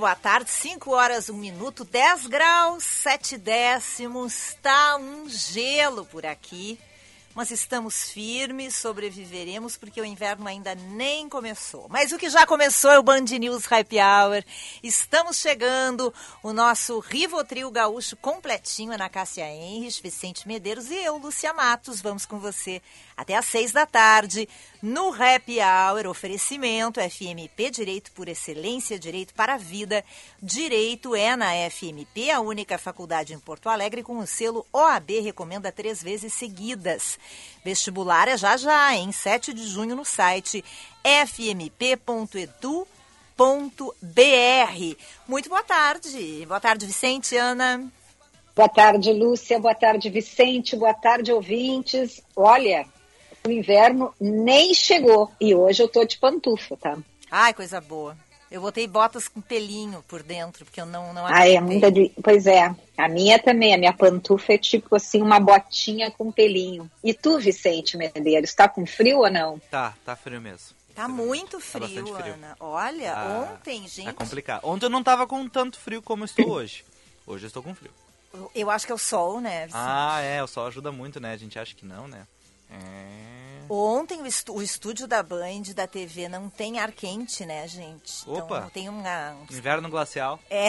Boa tarde. 5 horas, 1 minuto, 10 graus, 7 décimos. Tá um gelo por aqui. Mas estamos firmes, sobreviveremos, porque o inverno ainda nem começou. Mas o que já começou é o Band News Happy Hour. Estamos chegando, o nosso Rivotril gaúcho completinho, Ana Cássia Henrich, Vicente Medeiros e eu, Lúcia Matos. Vamos com você até às seis da tarde no Happy Hour. Oferecimento FMP Direito por Excelência, Direito para a Vida. Direito é na FMP, a única faculdade em Porto Alegre com o selo OAB recomenda três vezes seguidas. Vestibular é já já, em 7 de junho no site fmp.edu.br. Muito boa tarde. Boa tarde, Vicente, Ana. Boa tarde, Lúcia. Boa tarde, Vicente. Boa tarde, ouvintes. Olha, o inverno nem chegou e hoje eu tô de pantufa, tá? Ai, coisa boa. Eu botei botas com pelinho por dentro, porque eu não não Ah, é muita de... Pois é, a minha também, a minha pantufa é tipo assim, uma botinha com pelinho. E tu, Vicente Medeiros, tá com frio ou não? Tá, tá frio mesmo. Tá muito frio, tá frio. Ana. Olha, Ah, ontem, gente. É complicado. Ontem eu não tava com tanto frio como estou hoje. Hoje eu estou com frio. eu- Eu acho que é o sol, né? Vicente? Ah, é, o sol ajuda muito, né? A gente acha que não, né? É. Ontem o, estúdio da Band, da TV, não tem ar quente, né, gente? Opa. Então tem uma... Inverno glacial. É,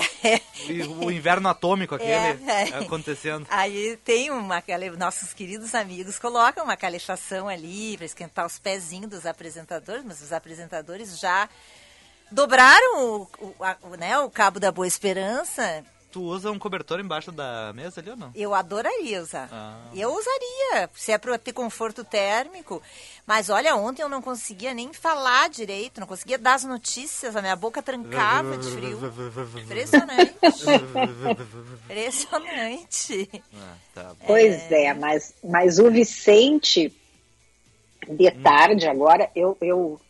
o inverno atômico aquele É, é. acontecendo. Aí tem uma. Nossos queridos amigos colocam uma calefação ali para esquentar os pezinhos dos apresentadores, mas os apresentadores já dobraram o, o, a- o, né, o cabo da Boa Esperança. Tu usa um cobertor embaixo da mesa ali ou não? Eu adoraria usar. Ah. Eu usaria, se é para ter conforto térmico. Mas olha, ontem eu não conseguia nem falar direito, não conseguia dar as notícias, a minha boca trancava de frio. Impressionante. Impressionante. Ah, tá bom. Pois é, mas, mas o Vicente, de tarde agora, eu, eu,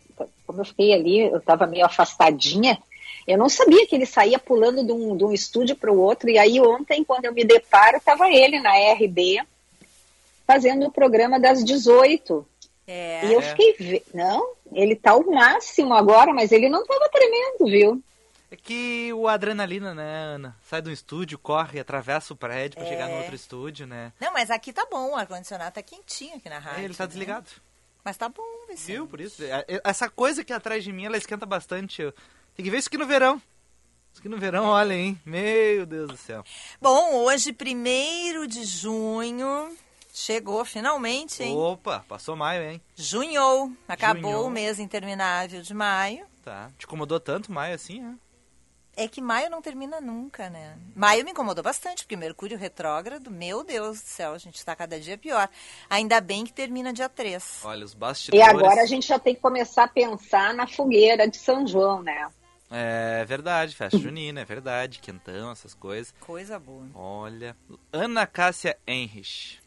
como eu fiquei ali, eu estava meio afastadinha, eu não sabia que ele saía pulando de um, de um estúdio para o outro, e aí ontem, quando eu me deparo, estava ele na RB, fazendo o programa das 18. É. E eu É. fiquei, ve- não, ele tá o máximo agora, mas ele não estava tremendo, viu? É que o adrenalina, né, Ana? Sai do estúdio, corre, atravessa o prédio pra chegar no É. outro estúdio, né? Não, mas aqui tá bom, o ar-condicionado tá quentinho aqui na rádio. Ele tá né? desligado. Mas tá bom, Vicente. Viu? Por isso. é- é- Essa coisa aqui atrás de mim, ela esquenta bastante. Eu- Tem que ver isso aqui no verão. Isso aqui no verão, olha, hein? Meu Deus do céu. Bom, hoje, primeiro de junho, chegou finalmente, hein? Opa, passou maio, hein? Junhou, acabou Junhou. o mês interminável de maio. Tá. Te incomodou tanto maio assim, né? É que maio não termina nunca, né? Maio me incomodou bastante, porque Mercúrio retrógrado, meu Deus do céu, a gente tá cada dia pior. Ainda bem que termina dia 3. Olha, os E bastidores. agora a gente já tem que começar a pensar na fogueira de São João, né? É verdade, festa junina, é verdade. Quentão, essas coisas. Coisa boa. Olha. Ana Cássia Henrich.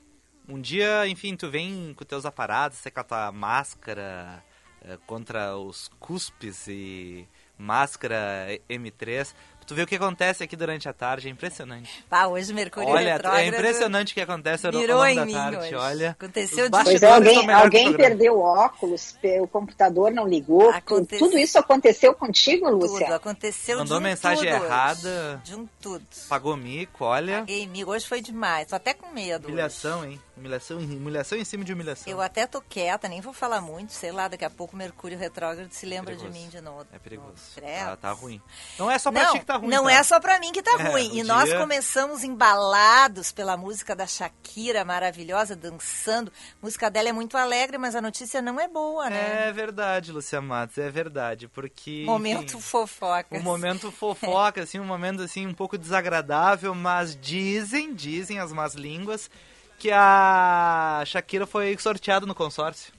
Um dia, enfim, tu vem com teus aparatos, você com a tua máscara eh, contra os cuspes e máscara M3. Tu vê o que acontece aqui durante a tarde, é impressionante. Pá, hoje Mercúrio Olha, retrógrado. é impressionante o que acontece no, ao longo em da mim tarde. hoje. Olha. Aconteceu de- Pois é, alguém, alguém perdeu o óculos, o computador não ligou. Aconteceu. Tudo isso aconteceu contigo, Lúcia? Tudo, aconteceu Mandou de um mensagem tudo hoje. errada. De um tudo. Pagou mico, olha. Paguei mico, hoje foi demais, tô até com medo. hoje. Humilhação, hein? Humilhação, humilhação em cima de humilhação. Eu até tô quieta, nem vou falar muito, sei lá, daqui a pouco o Mercúrio retrógrado se lembra de Perigoso. mim de novo. É perigoso. Tá, tá ruim. Não é só pra Não. ti que tá ruim. Não tá? é só pra mim que tá É, ruim. E nós dia- começamos embalados pela música da Shakira, maravilhosa, dançando. A música dela é muito alegre, mas a notícia não é boa, né? É verdade, Lucia Matos, é verdade, porque... Momento enfim, fofoca. Um momento fofoca, assim, um momento assim um pouco desagradável, mas dizem, dizem as más línguas, que a Shakira foi sorteada no consórcio.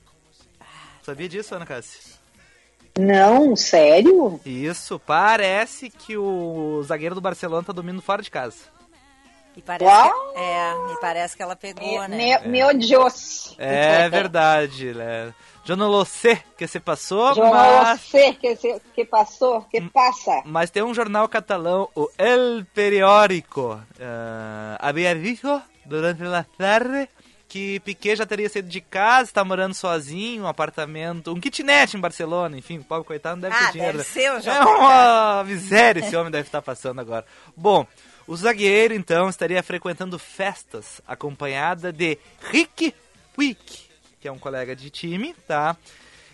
Sabia disso, Ana Cássia? Não, sério? Isso, parece que o zagueiro do Barcelona tá dormindo fora de casa. E parece, Uau! que, é, e parece que ela pegou, Me- né? Meu, meu Deus. É verdade, né? Eu não que se passou, Eu não mas, sei que, se- que passou, que passa. mas tem um jornal catalão, o El Periódico, eh, havia dito durante a tarde que Piquet já teria saído de casa, está morando sozinho, um apartamento, um kitnet em Barcelona, enfim, o pobre coitado não deve Ah, ter dinheiro. deve né? ser o É JK. uma miséria esse homem deve estar passando agora. Bom, o zagueiro então estaria frequentando festas acompanhada de Rick Wick, que é um colega de time, tá?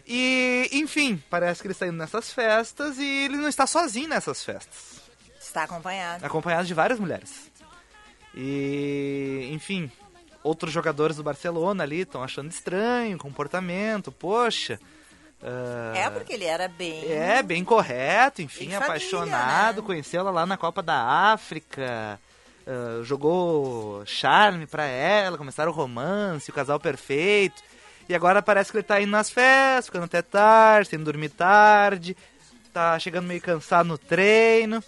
E, enfim, parece que ele está indo nessas festas e ele não está sozinho nessas festas. Está acompanhado. Acompanhado de várias mulheres. E, enfim, outros jogadores do Barcelona ali estão achando estranho o comportamento, poxa. ah, É porque ele era bem. é, bem correto, enfim, Bem família, apaixonado, né? conheceu ela lá na Copa da África, ah, jogou charme pra ela, começaram o romance, o casal perfeito. E agora parece que ele tá indo nas festas, ficando até tarde, sem dormir tarde, tá chegando meio cansado no treino.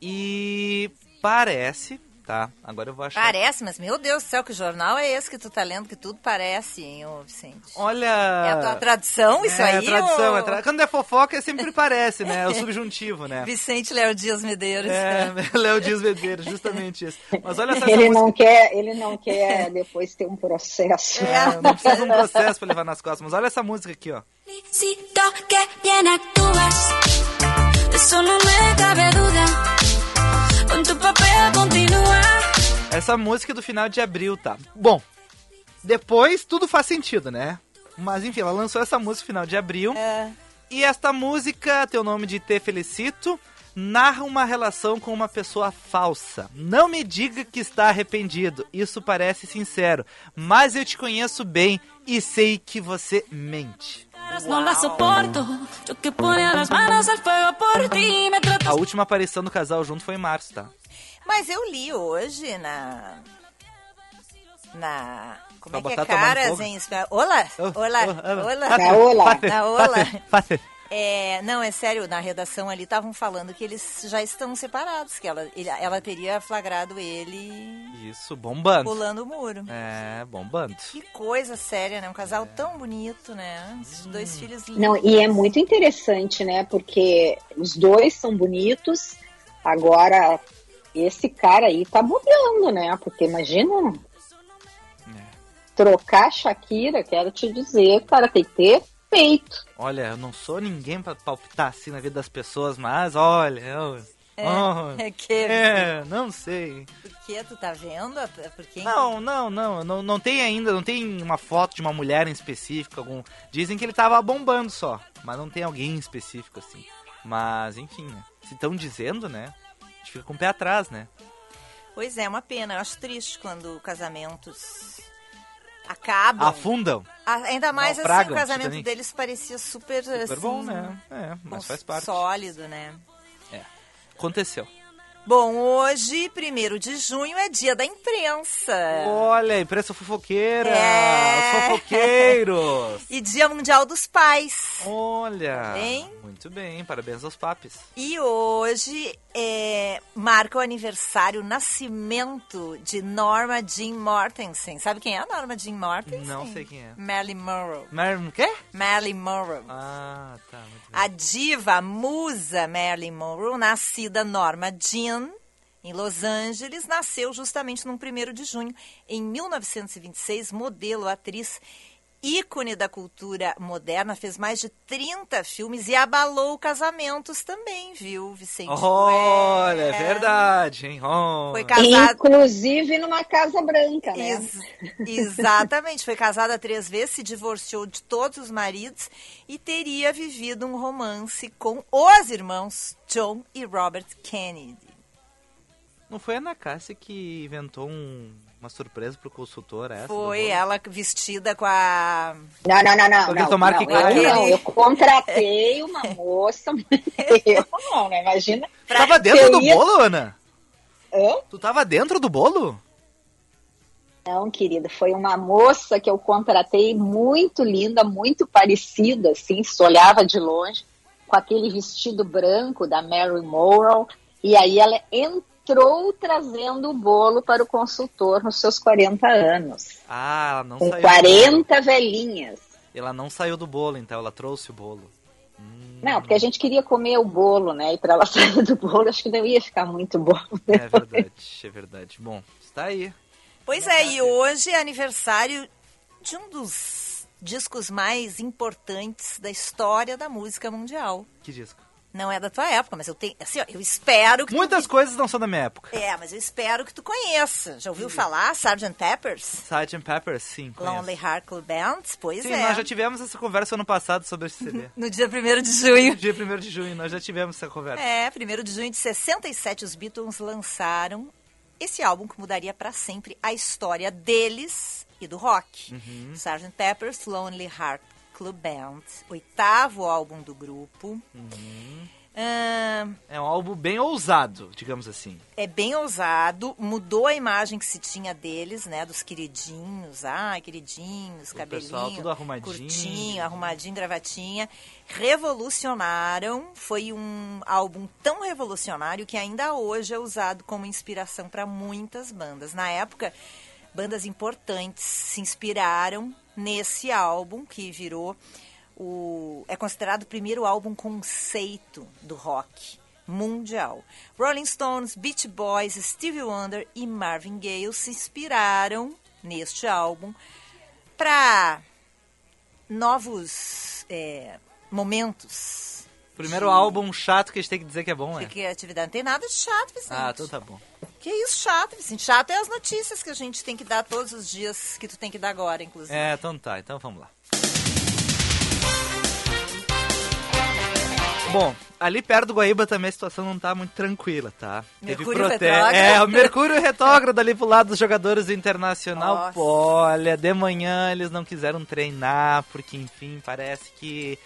E parece, tá? Agora eu vou achar. Parece, mas meu Deus do céu, que jornal é esse que tu tá lendo que tudo parece, hein, ô Vicente? Olha. É a tua tradução, isso é, aí? tradição, ô- é tra- Quando é fofoca, sempre parece, né? É o subjuntivo, né? Vicente Léo Dias Medeiros. É, Léo Dias Medeiros, justamente isso. Mas olha só essa Ele música. não quer, ele não quer depois ter um processo. É, não precisa de um processo pra levar nas costas, mas olha essa música aqui, ó. Felicito que bien actúas, eso no me cabe duda. Con tu papel continúa. Essa música é do final de abril, tá? Bom, depois tudo faz sentido, né? Mas enfim, ela lançou essa música no final de abril. É. E esta música, teu nome de Te Felicito, narra uma relação com uma pessoa falsa. Não me diga que está arrependido, isso parece sincero, mas eu te conheço bem e sei que você mente. A última aparição do casal junto foi em março, tá? Mas eu li hoje na. Na. Como Pra é que é botar caras fogo? em espanhol? Olá! Olá! Olá! Tá, olá. Na Ola. Fácil. É, não, é sério, na redação ali estavam falando que eles já estão separados, que ela, ele- ela teria flagrado ele Isso, bombando. pulando o muro. É, bombando. Que coisa séria, né? Um casal tão bonito, né? Os dois filhos lindos. Não, e é muito interessante, né? Porque os dois são bonitos. Agora, esse cara aí tá bobeando, né? Porque imagina trocar a Shakira, quero te dizer, cara, tem que ter Olha, eu não sou ninguém pra palpitar assim na vida das pessoas, mas olha, eu... É, oh, é que- é, não sei. Por que tu tá vendo? Por quem? Não, não, não, não, não tem ainda, não tem uma foto de uma mulher em específico, algum. Dizem que ele tava bombando só, mas não tem alguém em específico assim. Mas, enfim, né? Se estão dizendo, né? A gente fica com o pé atrás, né? Pois é, uma pena. Eu acho triste quando casamentos acabam. Afundam. Ah, Ainda mais assim, Naufragam, o casamento Titanic. deles parecia super, Super assim, bom, né? É, mas faz parte. Sólido, né? Aconteceu. Bom, hoje, 1 de junho, é dia da imprensa. Olha, imprensa fofoqueira! É. Os fofoqueiros! E dia mundial dos pais. Olha! Bem? Muito bem, parabéns aos papis. E hoje é, marca o aniversário, o nascimento de Norma Jean Mortensen. Sabe quem é a Norma Jean Mortensen? Não sei quem é. Marilyn Monroe. Marilyn, quê? Marilyn Monroe. Ah, tá. Muito bem. A diva, a musa Marilyn Monroe, nascida Norma Jean, em Los Angeles, nasceu justamente no 1 de junho. Em 1926, modelo, atriz ícone da cultura moderna, fez mais de 30 filmes e abalou casamentos também, viu, Vicente? Olha, é É. verdade, hein? Oh. Foi casado. Inclusive numa Casa Branca, né? Ex- exatamente, foi casada três vezes, se divorciou de todos os maridos e teria vivido um romance com os irmãos John e Robert Kennedy. Não foi a Ana Cássia que inventou um- uma surpresa pro consultor, essa? Foi ela vestida com a. Não, não, não, não. Aquele não, tomara não, que eu não, eu contratei uma moça. Eu não, né? Imagina. Tu tava dentro do ia- bolo, Ana? Hã? Tu tava dentro do bolo? Não, querida, foi uma moça que eu contratei muito linda, muito parecida, assim, se olhava de longe, com aquele vestido branco da Mary Morrow, e aí ela entrou trazendo o bolo para o consultor nos seus 40 anos, Ah, ela não com saiu. do bolo. 40 velhinhas. Ela não saiu do bolo, então ela trouxe o bolo. Hum, Não, porque a gente queria comer o bolo, né? E para ela sair do bolo, acho que não ia ficar muito bom. É verdade, é verdade. Bom, está aí. Pois é, e hoje é aniversário de um dos discos mais importantes da história da música mundial. Que disco? Não é da tua época, mas eu tenho. Assim, ó, eu espero que. Muitas tu... coisas não são da minha época. É, mas eu espero que tu conheça. Já ouviu falar? Sgt. Peppers? Sgt. Peppers, sim. conheço. Lonely Heart Club Band? Pois Sim, é. nós já tivemos essa conversa ano passado sobre esse CD. No dia 1 de junho. Dia 1 de junho, nós já tivemos essa conversa. É, 1 de junho de 67, os Beatles lançaram esse álbum que mudaria para sempre a história deles e do rock. Uhum. Sgt. Pepper's Lonely Heart Club Band, oitavo álbum do grupo. Uhum. Ahn, É um álbum bem ousado, digamos assim. é bem ousado, mudou a imagem que se tinha deles, né? Dos queridinhos, ai, queridinhos, O cabelinho, pessoal tudo arrumadinho. curtinho, arrumadinho, gravatinha. Revolucionaram, foi um álbum tão revolucionário que ainda hoje é usado como inspiração para muitas bandas. Na época, bandas importantes se inspiraram nesse álbum que virou o é considerado o primeiro álbum conceito do rock mundial. Rolling Stones, Beach Boys, Stevie Wonder e Marvin Gaye se inspiraram neste álbum para novos é, momentos. Primeiro álbum chato que a gente tem que dizer que é bom, De é? criatividade. Não tem nada de chato, Vicente. Ah, então tá bom. Que isso, chato, Vicente? Chato é as notícias que a gente tem que dar todos os dias, que tu tem que dar agora, inclusive. É, então tá, então vamos lá. Bom, ali perto do Guaíba também a situação não tá muito tranquila, tá? Mercúrio prote- retrógrado. É, o Mercúrio retrógrado ali pro lado dos jogadores do Internacional. Nossa. Olha, de manhã eles não quiseram treinar, porque enfim, parece que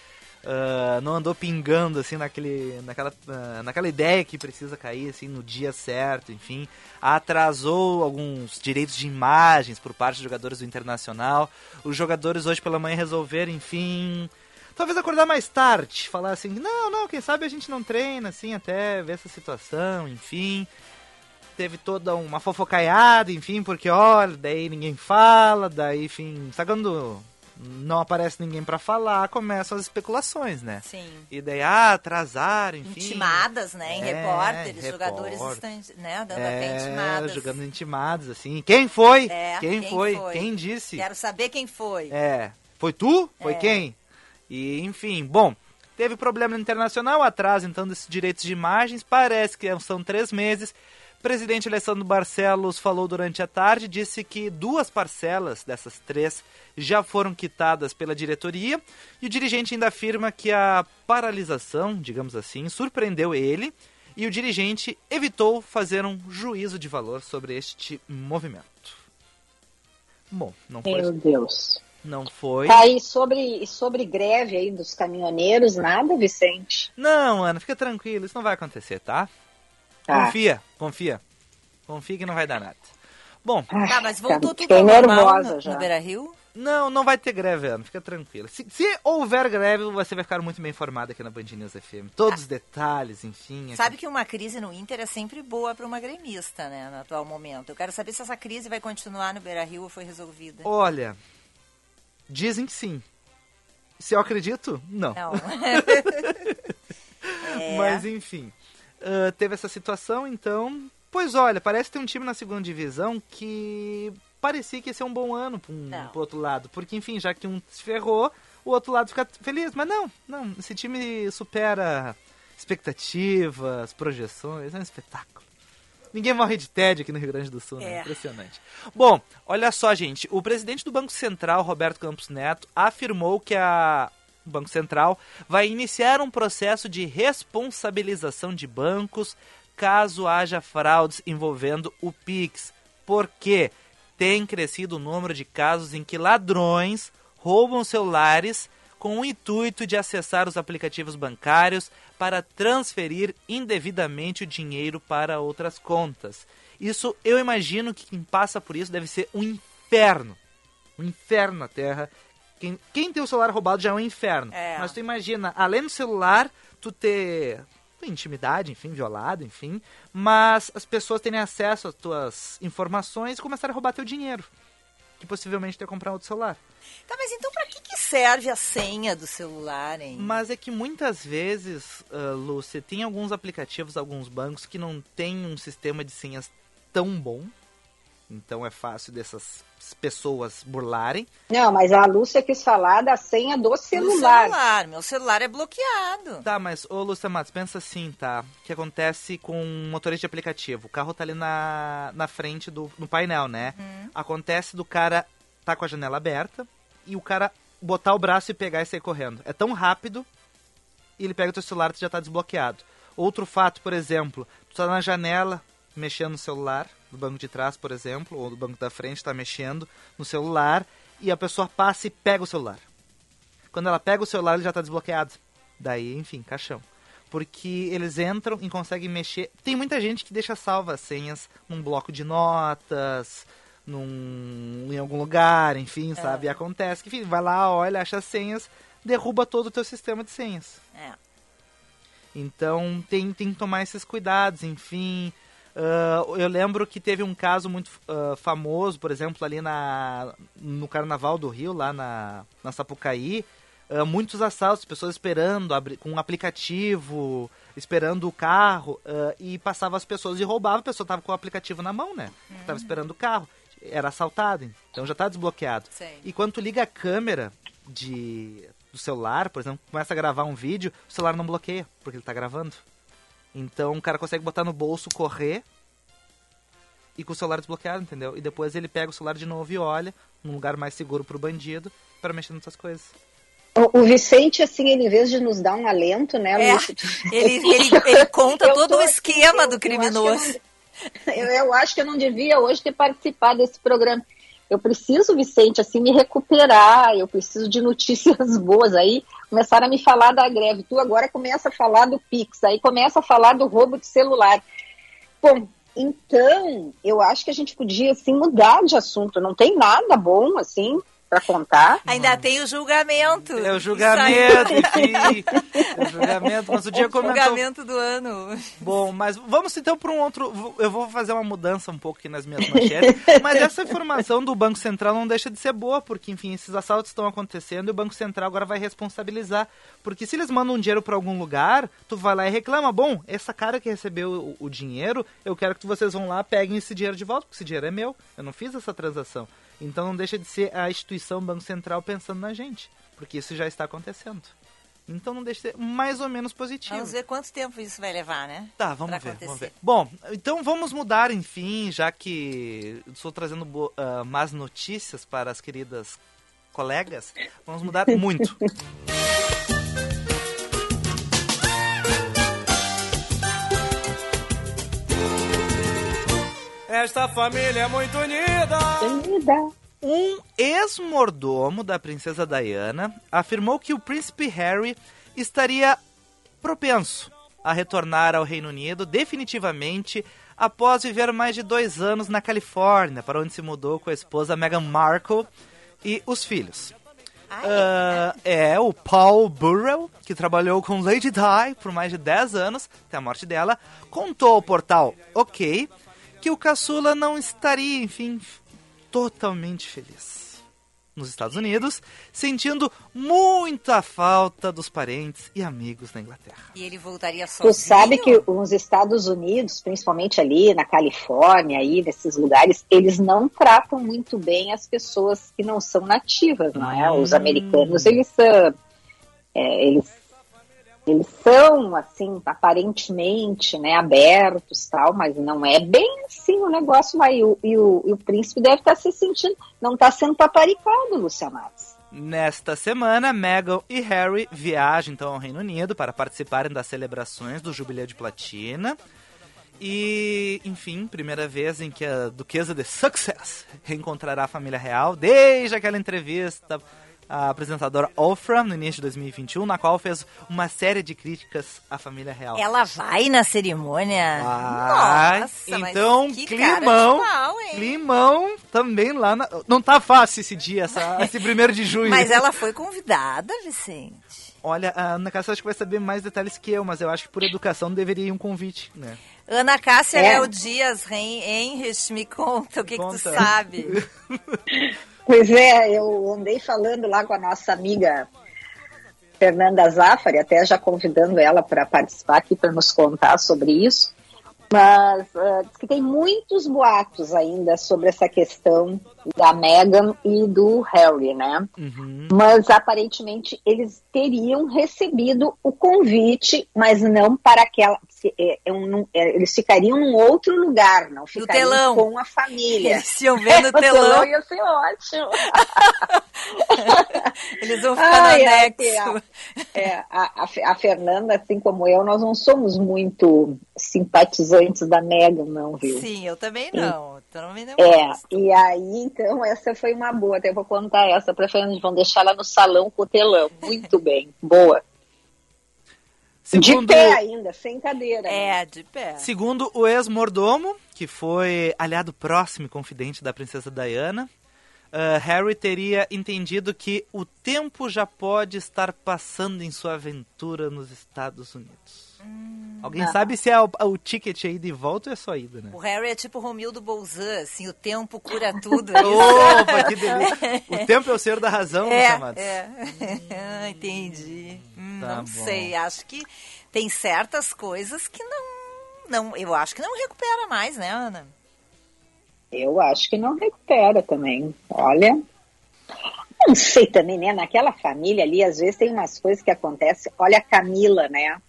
ah, não andou pingando assim naquele, naquela, ah, naquela ideia que precisa cair assim no dia certo, enfim. Atrasou alguns direitos de imagens por parte dos jogadores do Internacional. Os jogadores hoje pela manhã resolveram, enfim, talvez acordar mais tarde, falar assim, não, não, quem sabe a gente não treina, assim, até ver essa situação, enfim. Teve toda uma fofocaiada, enfim, porque, olha, daí ninguém fala, daí, enfim, sabe quando não aparece ninguém pra falar, começam as especulações, né? Sim. E daí, ah, atrasaram, enfim. Intimadas, né? Em É, repórteres, repórter. jogadores estão, né? Dando até É, intimadas. jogando intimados, assim. Quem foi? É, quem, quem foi? foi? Quem disse? Quero saber quem foi. É. Foi tu? Foi É. quem? E, enfim, bom, teve problema no internacional, atraso então desses direitos de imagens, parece que são três meses. O presidente Alessandro Barcelos falou durante a tarde, disse que duas parcelas dessas três já foram quitadas pela diretoria e o dirigente ainda afirma que a paralisação, digamos assim, surpreendeu ele e o dirigente evitou fazer um juízo de valor sobre este movimento. Bom, não foi, Meu Deus. não foi. Tá aí sobre, sobre greve aí dos caminhoneiros, nada, Vicente? Não, Ana, fica tranquilo, isso não vai acontecer, tá? Tá. Confia, confia. Confia que não vai dar nada. Bom, Ai, Tá, mas voltou tudo ao normal nervosa no, já. no Beira Rio? não, não vai ter greve, Ana, fica tranquilo. Se, se houver greve, você vai ficar muito bem informado aqui na Band News FM. Todos os detalhes, enfim. Sabe que uma crise no Inter é sempre boa para uma gremista, né? No atual momento. Eu quero saber se essa crise vai continuar no Beira Rio ou foi resolvida. Olha, dizem que sim. Se eu acredito, não. Não. É. Mas enfim, ah, teve essa situação, então Pois olha, parece ter um time na segunda divisão que parecia que ia ser um bom ano pro, um, pro outro lado. Porque, enfim, já que um se ferrou, o outro lado fica feliz. Mas não, não, esse time supera expectativas, projeções, é um espetáculo. Ninguém morre de tédio aqui no Rio Grande do Sul, né? É. Impressionante. Bom, olha só, gente. O presidente do Banco Central, Roberto Campos Neto, afirmou que a o Banco Central vai iniciar um processo de responsabilização de bancos caso haja fraudes envolvendo o Pix. Porque tem crescido o número de casos em que ladrões roubam celulares com o intuito de acessar os aplicativos bancários para transferir indevidamente o dinheiro para outras contas. Isso eu imagino que quem passa por isso deve ser um inferno. Um inferno na Terra. Quem, quem tem o celular roubado já é um inferno. É. Mas tu imagina, além do celular, tu ter intimidade, enfim, violado, enfim, mas as pessoas terem acesso às tuas informações e começarem a roubar teu dinheiro. Que possivelmente ia comprar outro celular. Tá, mas então pra que, que serve a senha do celular, hein? Mas é que muitas vezes, ah, Lúcia, tem alguns aplicativos, alguns bancos que não tem um sistema de senhas tão bom. Então é fácil dessas pessoas burlarem. Não, mas a Lúcia quis falar da senha do Do celular. celular. Meu celular é bloqueado. Tá, mas, ô Lúcia Matos, pensa assim, tá? O que acontece com um motorista de aplicativo? O carro tá ali na, na frente do no painel, né? Acontece do cara tá com a janela aberta e o cara botar o braço e pegar e sair correndo. É tão rápido e ele pega o teu celular e tu já tá desbloqueado. Outro fato, por exemplo, tu tá na janela mexendo no celular, do banco de trás, por exemplo, ou do banco da frente, tá mexendo no celular e a pessoa passa e pega o celular. Quando ela pega o celular, ele já tá desbloqueado. Daí, enfim, caixão. Porque eles entram e conseguem mexer. Tem muita gente que deixa salva as senhas num bloco de notas, num, em algum lugar, enfim, sabe? E acontece que, enfim, vai lá, olha, acha as senhas, derruba todo o teu sistema de senhas. É. Então tem, tem que tomar esses cuidados, enfim. Ah, eu lembro que teve um caso muito ah, famoso, por exemplo, ali na, no Carnaval do Rio, lá na, na Sapucaí. ah, muitos assaltos, pessoas esperando com um aplicativo, esperando o carro, e passava as pessoas e roubava, a pessoa estava com o aplicativo na mão, né? Estava esperando o carro. Era assaltado, então já está desbloqueado. Sei. E quando tu liga a câmera de, do celular, por exemplo, começa a gravar um vídeo, o celular não bloqueia, porque ele tá gravando. Então o cara consegue botar no bolso, correr e com o celular desbloqueado, entendeu? E depois ele pega o celular de novo e olha num lugar mais seguro pro bandido para mexer nessas coisas. O, Vicente, assim, ele, em vez de nos dar um alento, né, É, ele, ele, ele conta todo o esquema eu- do eu criminoso. acho que Eu, não- eu- eu acho que eu não devia hoje ter participado desse programa. Eu preciso, Vicente, assim, me recuperar. Eu preciso de notícias boas. Aí começaram a me falar da greve. Tu agora começa a falar do Pix. Aí começa a falar do roubo de celular. Bom, então, eu acho que a gente podia, assim, mudar de assunto. Não tem nada bom, assim, para contar. Ainda tem o julgamento. É o julgamento, enfim. É o julgamento, mas o dia O comentou. julgamento do ano. Bom, mas vamos então para um outro. Eu vou fazer uma mudança um pouco aqui nas minhas manchetes. mas essa informação do Banco Central não deixa de ser boa, porque, enfim, esses assaltos estão acontecendo e o Banco Central agora vai responsabilizar. Porque se eles mandam dinheiro para algum lugar, tu vai lá e reclama: bom, essa cara que recebeu o, o dinheiro, eu quero que vocês vão lá peguem esse dinheiro de volta, porque esse dinheiro é meu. Eu não fiz essa transação. Então não deixa de ser a instituição Banco Central pensando na gente, porque isso já está acontecendo. Então não deixa de ser mais ou menos positivo. Vamos ver quanto tempo isso vai levar, né? Tá, vamos ver, vamos ver. Bom, então vamos mudar, enfim, já que estou trazendo ah, más notícias para as queridas colegas, vamos mudar muito. Esta família é muito unida. Querida. Um ex-mordomo da princesa Diana afirmou que o príncipe Harry estaria propenso a retornar ao Reino Unido definitivamente após viver mais de dois anos na Califórnia, para onde se mudou com a esposa Meghan Markle e os filhos. Ah, é, o Paul Burrell, que trabalhou com Lady Di por mais de 10 anos, até a morte dela, contou ao portal OK que o caçula não estaria, enfim, totalmente feliz. nos Estados Unidos, sentindo muita falta dos parentes e amigos na Inglaterra. E ele voltaria sozinho? Tu sabe que os Estados Unidos, principalmente ali na Califórnia, aí nesses lugares, eles não tratam muito bem as pessoas que não são nativas, não é? Os Hum. americanos, eles são, é, eles, eles são assim, aparentemente, né, abertos, tal, mas não é bem assim o negócio. E o, e o, e o príncipe deve estar se sentindo, não está sendo paparicado, Lúcia Matos. Nesta semana, Meghan e Harry viajam então ao Reino Unido para participarem das celebrações do Jubileu de Platina. E, enfim, primeira vez em que a Duquesa de Success reencontrará a família real desde aquela entrevista à apresentadora Oprah no início de 2021, na qual fez uma série de críticas à família real. Ela vai na cerimônia? Vai. Nossa, então, climão, hein? climão também lá na... Não tá fácil esse dia, essa, esse primeiro de junho. Mas ela foi convidada, Vicente. Olha, a Ana Cássia acho que vai saber mais detalhes que eu, mas eu acho que por educação deveria ir um convite, né? Ana Cássia É. Léo Dias Ren- Henrich, me conta o que, que tu Conta. sabe. Pois é, eu andei falando lá com a nossa amiga Fernanda Zaffari, até já convidando ela para participar aqui para nos contar sobre isso. Mas que tem muitos boatos ainda sobre essa questão da Meghan e do Harry, né? Uhum. Mas aparentemente eles teriam recebido o convite, mas não para aquela. se- é, é um- é, eles ficariam num outro lugar, não ficariam telão. com a família. Eles iam ver no O telão, ia ser ótimo. eles vão ficar Ai, no anexo. É, a, a Fe- a Fernanda, assim como eu, nós não somos muito simpatizantes da Megan, não, viu? Sim, eu também não. Também não É, gosto. e aí, então, essa foi uma boa. Até vou contar essa pra Fernanda. Vão deixar ela no salão com o telão. Muito bem. Boa. De Segundo, pé ainda, sem cadeira. né? É, de pé. segundo o ex-mordomo, que foi aliado próximo e confidente da princesa Diana, ah, Harry teria entendido que o tempo já pode estar passando em sua aventura nos Estados Unidos. Alguém Ah. sabe se é o, o ticket aí de volta ou é só ida, né? O Harry é tipo Romildo Bolzan, assim, o tempo cura tudo. Opa, que delícia. O tempo é o ser da razão, É, chamados. é. Ah, Entendi. Hum, Tá não bom. sei, acho que tem certas coisas que não, não, eu acho que não recupera mais, né, Ana? Eu acho que não recupera também. Olha. Não sei também, né? Naquela família ali, às vezes tem umas coisas que acontecem. Olha a Camila, né?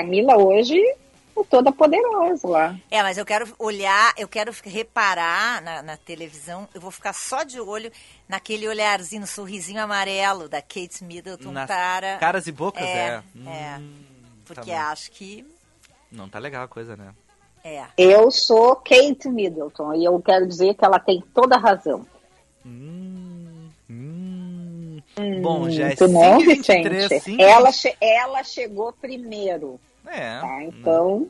Camila hoje é toda poderosa lá. É, mas eu quero olhar, eu quero reparar na, na televisão, eu vou ficar só de olho naquele olharzinho, sorrisinho amarelo da Kate Middleton Nas para... caras e bocas, é. É, Hum, é. Porque bom. acho que Não tá legal a coisa, né? é. Eu sou Kate Middleton e eu quero dizer que ela tem toda a razão. Hum, hum. Bom, já é Muito não, 5h23, Vicente. 5 Ela, che- ela chegou primeiro, É. tá? Então,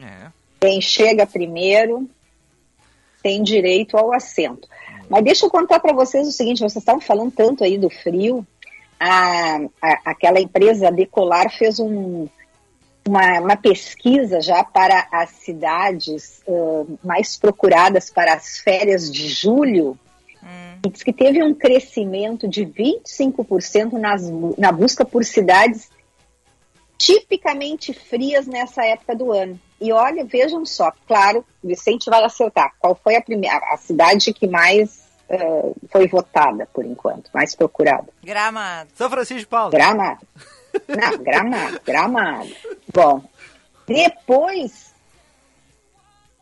É. quem chega primeiro tem direito ao assento. Mas deixa eu contar para vocês o seguinte: vocês estavam falando tanto aí do frio. A, a- aquela empresa Decolar fez um, uma, uma pesquisa já para as cidades ãh, mais procuradas para as férias de julho. E diz que teve um crescimento de 25% nas, na busca por cidades tipicamente frias nessa época do ano. E olha, vejam só, claro, o Vicente vai acertar. Qual foi a primeira a cidade que mais eh, foi votada por enquanto, mais procurada? Gramado. São Francisco de Paula. Gramado. Não, Gramado, Gramado. Bom, depois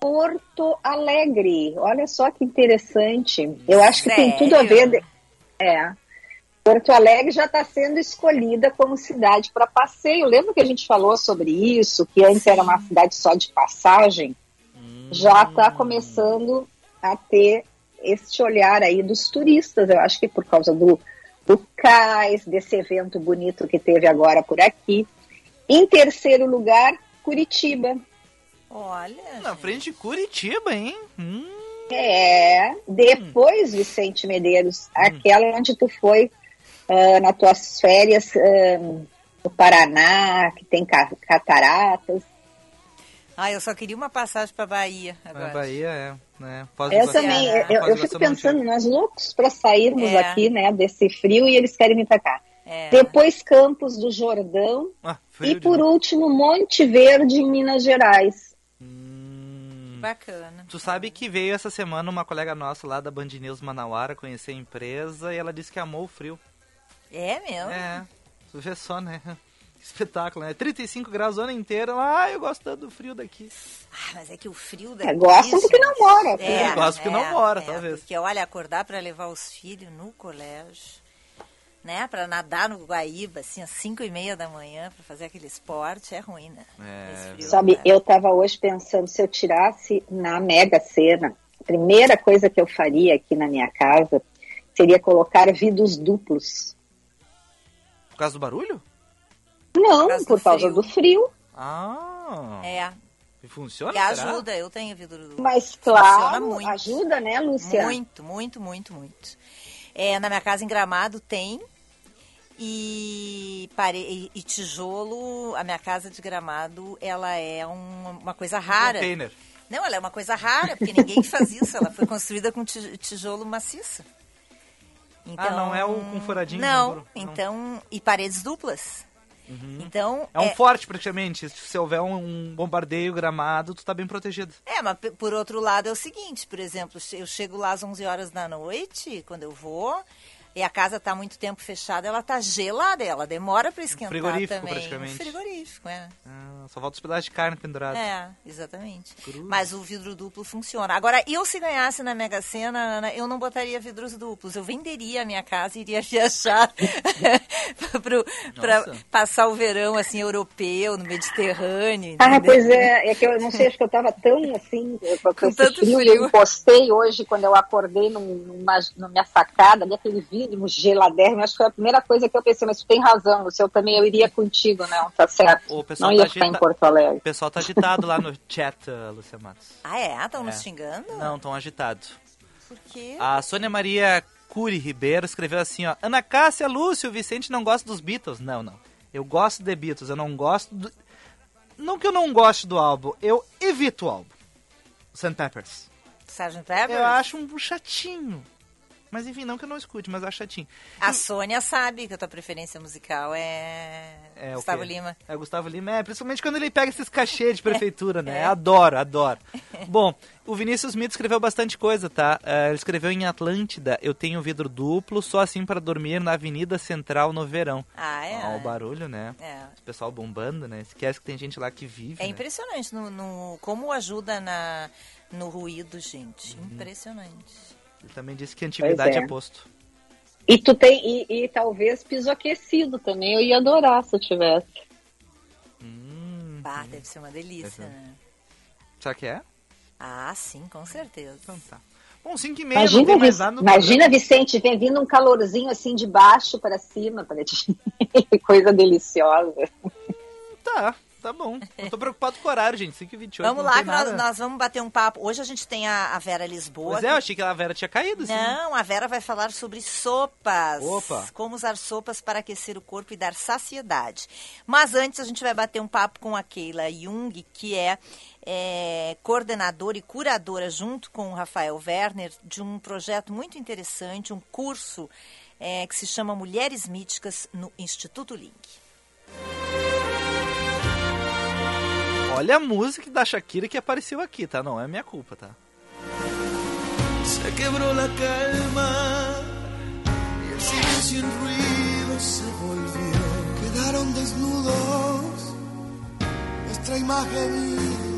Porto Alegre. Olha só que interessante. Eu acho que tem tudo a ver. Sério? de- É. Porto Alegre já está sendo escolhida como cidade para passeio. Lembra que a gente falou sobre isso? Que antes era uma cidade só de passagem? Já está começando a ter este olhar aí dos turistas. Eu acho que por causa do, do cais, desse evento bonito que teve agora por aqui. Em terceiro lugar, Curitiba. Olha. Na gente. frente de Curitiba, hein? Hum. É, depois, Vicente Medeiros, aquela onde tu foi ah, nas tuas férias ah, no Paraná, que tem ca- cataratas. Ah, eu só queria uma passagem pra Bahia agora. Bahia é, né? Pós Eu também, É, eu, eu fico pensando, nós loucos para sairmos É. aqui, né, desse frio e eles querem vir pra cá. É. Depois Campos do Jordão Ah, e por último Monte Verde em Minas Gerais. Hum, Bacana. Tu sabe que veio essa semana uma colega nossa lá da Band News Manauara conhecer a empresa e ela disse que amou o frio. É mesmo? É, tu vê só, né? Espetáculo, né? 35 graus o ano inteiro. Ah, eu gosto tanto do frio daqui. Ah, mas é que o frio daqui... É, gostam porque não mora. É, Gosto porque não mora, talvez. Porque, olha, acordar para levar os filhos no colégio, né? Para nadar no Guaíba, assim, às 5 e meia da manhã, para fazer aquele esporte, é ruim, né? É, frio, Sabe, né? eu tava hoje pensando, se eu tirasse na Mega Sena, a primeira coisa que eu faria aqui na minha casa seria colocar vidros duplos. Por causa do barulho? Não, causa por do causa frio. do frio. Ah, É, e funciona? será? ajuda, eu tenho vidro. Mas Funciona claro, muito. ajuda, né, Lúcia? Muito, muito, muito, muito. É, na minha casa em Gramado tem. E, pare... e- e tijolo, a minha casa de Gramado, ela é um- uma coisa rara. Container. Não, ela é uma coisa rara, porque ninguém faz isso. Ela foi construída com ti- tijolo maciço. Ah, não é o com furadinho Não? Não. então... E paredes duplas. Então... É um forte, praticamente. Se houver um bombardeio gramado, tu tá bem protegido. É, mas por outro lado é o seguinte, por exemplo, eu chego lá às 11 horas da noite, quando eu vou, e a casa está muito tempo fechada, ela tá gelada, ela demora para esquentar frigorífico, também. praticamente. Um frigorífico, é. Ah, só falta os pedaços de carne pendurados. É, exatamente. Cruz. Mas o vidro duplo funciona. Agora, eu se ganhasse na Mega Sena, Ana, eu não botaria vidros duplos. Eu venderia a minha casa e iria viajar para passar o verão assim europeu, no Mediterrâneo. Ah, entendeu? pois é, é que eu não sei, acho que eu tava tão assim, com, Com tanto frio, frio. eu encostei hoje quando eu acordei num- numa, na minha sacada, ali aquele vidro geladérrimo, acho que foi a primeira coisa que eu pensei, mas tu tem razão, Lúcio, eu também eu iria contigo, não, tá certo. O pessoal Não ia tá ficar em Porto Alegre. O pessoal tá agitado lá no chat, uh, Lúcia Matos. Ah, é? Estão É. nos xingando? Não, tão agitado. Por quê? A Sônia Maria Cury Ribeiro escreveu assim, ó. Ana Cássia, Lúcio, Vicente não gosta dos Beatles. Não, não. Eu gosto de Beatles, eu não gosto do... Não que eu não goste do álbum, eu evito o álbum. St. Peppers. Sgt. Pepper? Eu acho um chatinho. Mas enfim, não que eu não escute, mas acho chatinho. A Sônia sabe que a tua preferência musical é, É, Gustavo? Lima. É Gustavo Lima, é, principalmente quando ele pega esses cachês de prefeitura, né? Adoro, adoro. Bom, o Vinícius Mito escreveu bastante coisa, tá? Eh, ele escreveu em Atlântida, eu tenho vidro duplo, só assim para dormir na Avenida Central no verão. Ah, é? Ó, o barulho, né? É. O pessoal bombando, né? Esquece que tem gente lá que vive, É né? impressionante no, no- como ajuda na, no ruído, gente. Uhum. Ele também disse que antiguidade é. é. posto. E tu tem, e, e talvez piso aquecido também, eu ia adorar se eu tivesse. Hum, Bah, deve ser uma delícia, ser. né? será que é? Ah, sim, com certeza. Então tá. Bom, 5 e meia, não Imagina, tem mais Vic- nada no imagina Vicente, vem vindo um calorzinho assim de baixo para cima para ti. Coisa deliciosa. Tá, tá bom. Eu tô preocupado com o horário, gente. 5 e 28 Vamos lá, que nós, nós vamos bater um papo. Hoje a gente tem a, a Vera Lisboa. Pois é, eu achei que a Vera tinha caído, sim. Não, a Vera vai falar sobre sopas. Opa. Como usar sopas para aquecer o corpo e dar saciedade. Mas antes a gente vai bater um papo com a Keila Jung, que é, é, coordenadora e curadora, junto com o Rafael Werner, de um projeto muito interessante, um curso é, que se chama Mulheres Míticas no Instituto Link. Olha a música da Shakira que apareceu aqui, tá? Não é minha culpa, tá? Se quebró la calma y el silencio en ruido se volvió. Quedaron desnudos nuestra imagen.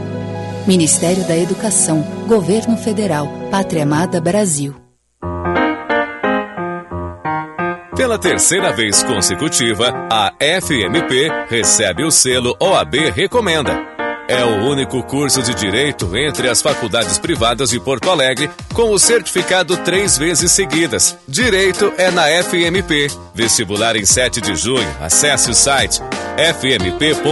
Ministério da Educação, Governo Federal, Pátria Amada Brasil. Pela terceira vez consecutiva, a FMP recebe o selo OAB Recomenda. é o único curso de direito entre as faculdades privadas de Porto Alegre com o certificado três vezes seguidas. Direito é na FMP. Vestibular em 7 de junho. Acesse o site fmp.edu.br.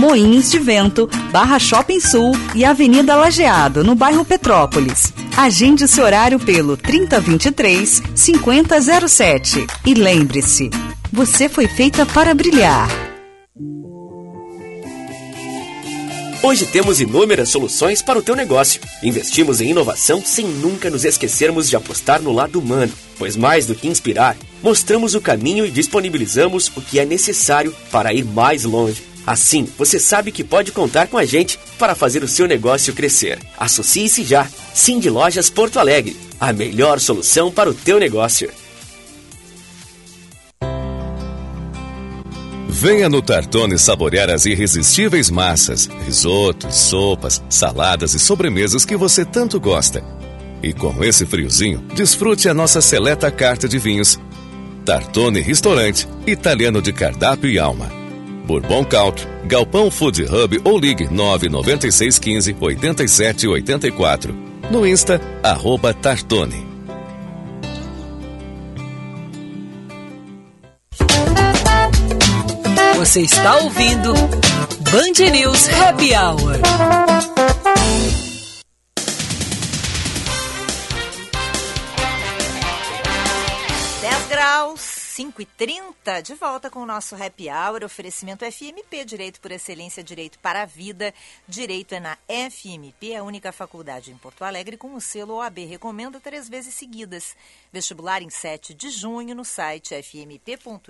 Moinhos de Vento, Barra Shopping Sul e Avenida Lajeado, no bairro Petrópolis. Agende seu horário pelo 3023 5007 e lembre-se, você foi feita para brilhar. Hoje temos inúmeras soluções para o teu negócio. Investimos em inovação sem nunca nos esquecermos de apostar no lado humano, pois mais do que inspirar, mostramos o caminho e disponibilizamos o que é necessário para ir mais longe. Assim, você sabe que pode contar com a gente para fazer o seu negócio crescer. Associe-se já. De Lojas Porto Alegre, a melhor solução para o teu negócio. Venha no Tartone saborear as irresistíveis massas, risotos, sopas, saladas e sobremesas que você tanto gosta. E com esse friozinho, desfrute a nossa seleta carta de vinhos. Tartone Restaurante, italiano de cardápio e alma. Bourbon Country, Galpão Food Hub ou ligue 99615 8784. No Insta, arroba Tartone. Você está ouvindo Band News Happy Hour. 5h30, de volta com o nosso Happy Hour, oferecimento FMP, Direito por Excelência, Direito para a Vida. Direito é na FMP, a única faculdade em Porto Alegre com o selo OAB. Recomenda três vezes seguidas. Vestibular em 7 de junho no site fmp.edu.br.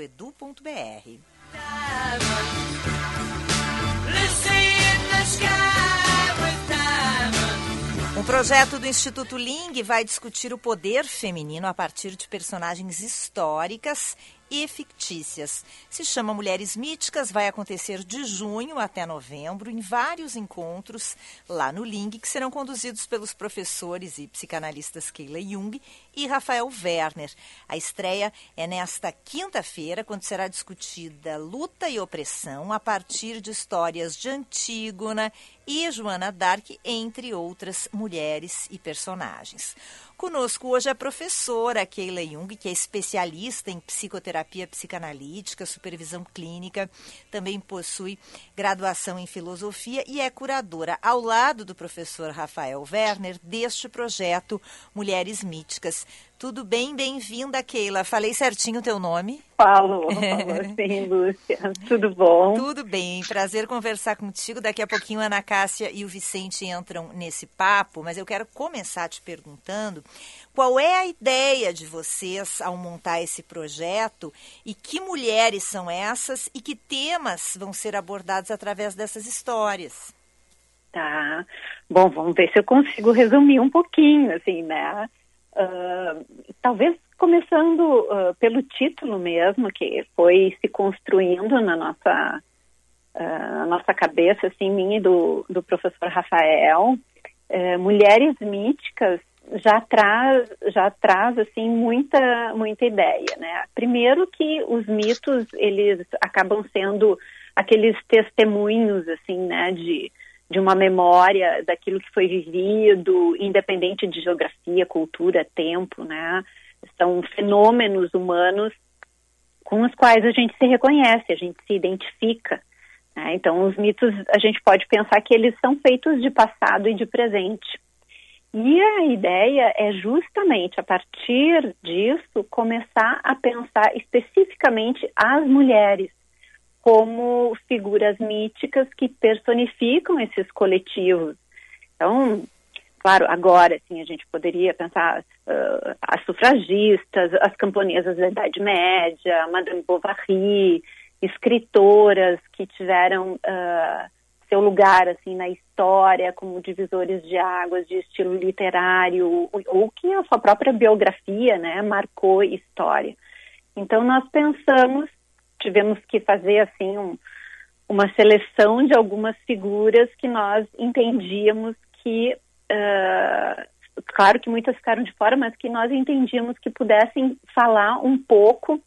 Um projeto do Instituto Ling vai discutir o poder feminino a partir de personagens históricas e fictícias. Se chama Mulheres Míticas, vai acontecer de junho até novembro em vários encontros lá no Ling, que serão conduzidos pelos professores e psicanalistas Keila Jung e Rafael Werner. A estreia é nesta quinta-feira, quando será discutida luta e opressão a partir de histórias de Antígona e Joana d'Arc, entre outras mulheres e personagens. Conosco hoje a professora Keila Jung, que é especialista em psicoterapia psicanalítica, supervisão clínica, também possui graduação em filosofia e é curadora, ao lado do professor Rafael Werner, deste projeto Mulheres Míticas. Tudo bem? Bem-vinda, Keila. Falei certinho o teu nome? Falo, falo sim, Lúcia. Tudo bom? Tudo bem. Prazer conversar contigo. Daqui a pouquinho a Ana Cássia e o Vicente entram nesse papo, mas eu quero começar te perguntando qual é a ideia de vocês ao montar esse projeto e que mulheres são essas e que temas vão ser abordados através dessas histórias. Tá. Bom, vamos ver se eu consigo resumir um pouquinho, assim, né? Uh, talvez começando uh, pelo título mesmo, que foi se construindo na nossa, uh, nossa cabeça, assim, minha e do, do professor Rafael. Eh, mulheres míticas já traz, já traz assim, muita, muita ideia, né? Primeiro que os mitos, eles acabam sendo aqueles testemunhos, assim, né, de de uma memória daquilo que foi vivido, independente de geografia, cultura, tempo, né? São fenômenos humanos com os quais a gente se reconhece, a gente se identifica. Né? Então, os mitos, a gente pode pensar que eles são feitos de passado e de presente. E a ideia é justamente, a partir disso, começar a pensar especificamente as mulheres como figuras míticas que personificam esses coletivos. Então, claro, agora assim, a gente poderia pensar uh, as sufragistas, as camponesas da Idade Média, Madame Bovary, escritoras que tiveram uh, seu lugar assim na história como divisores de águas de estilo literário ou, que a sua própria biografia né marcou história então nós pensamos tivemos que fazer assim um, uma seleção de algumas figuras que nós entendíamos que uh, claro que muitas ficaram de fora mas que nós entendíamos que pudessem falar um pouco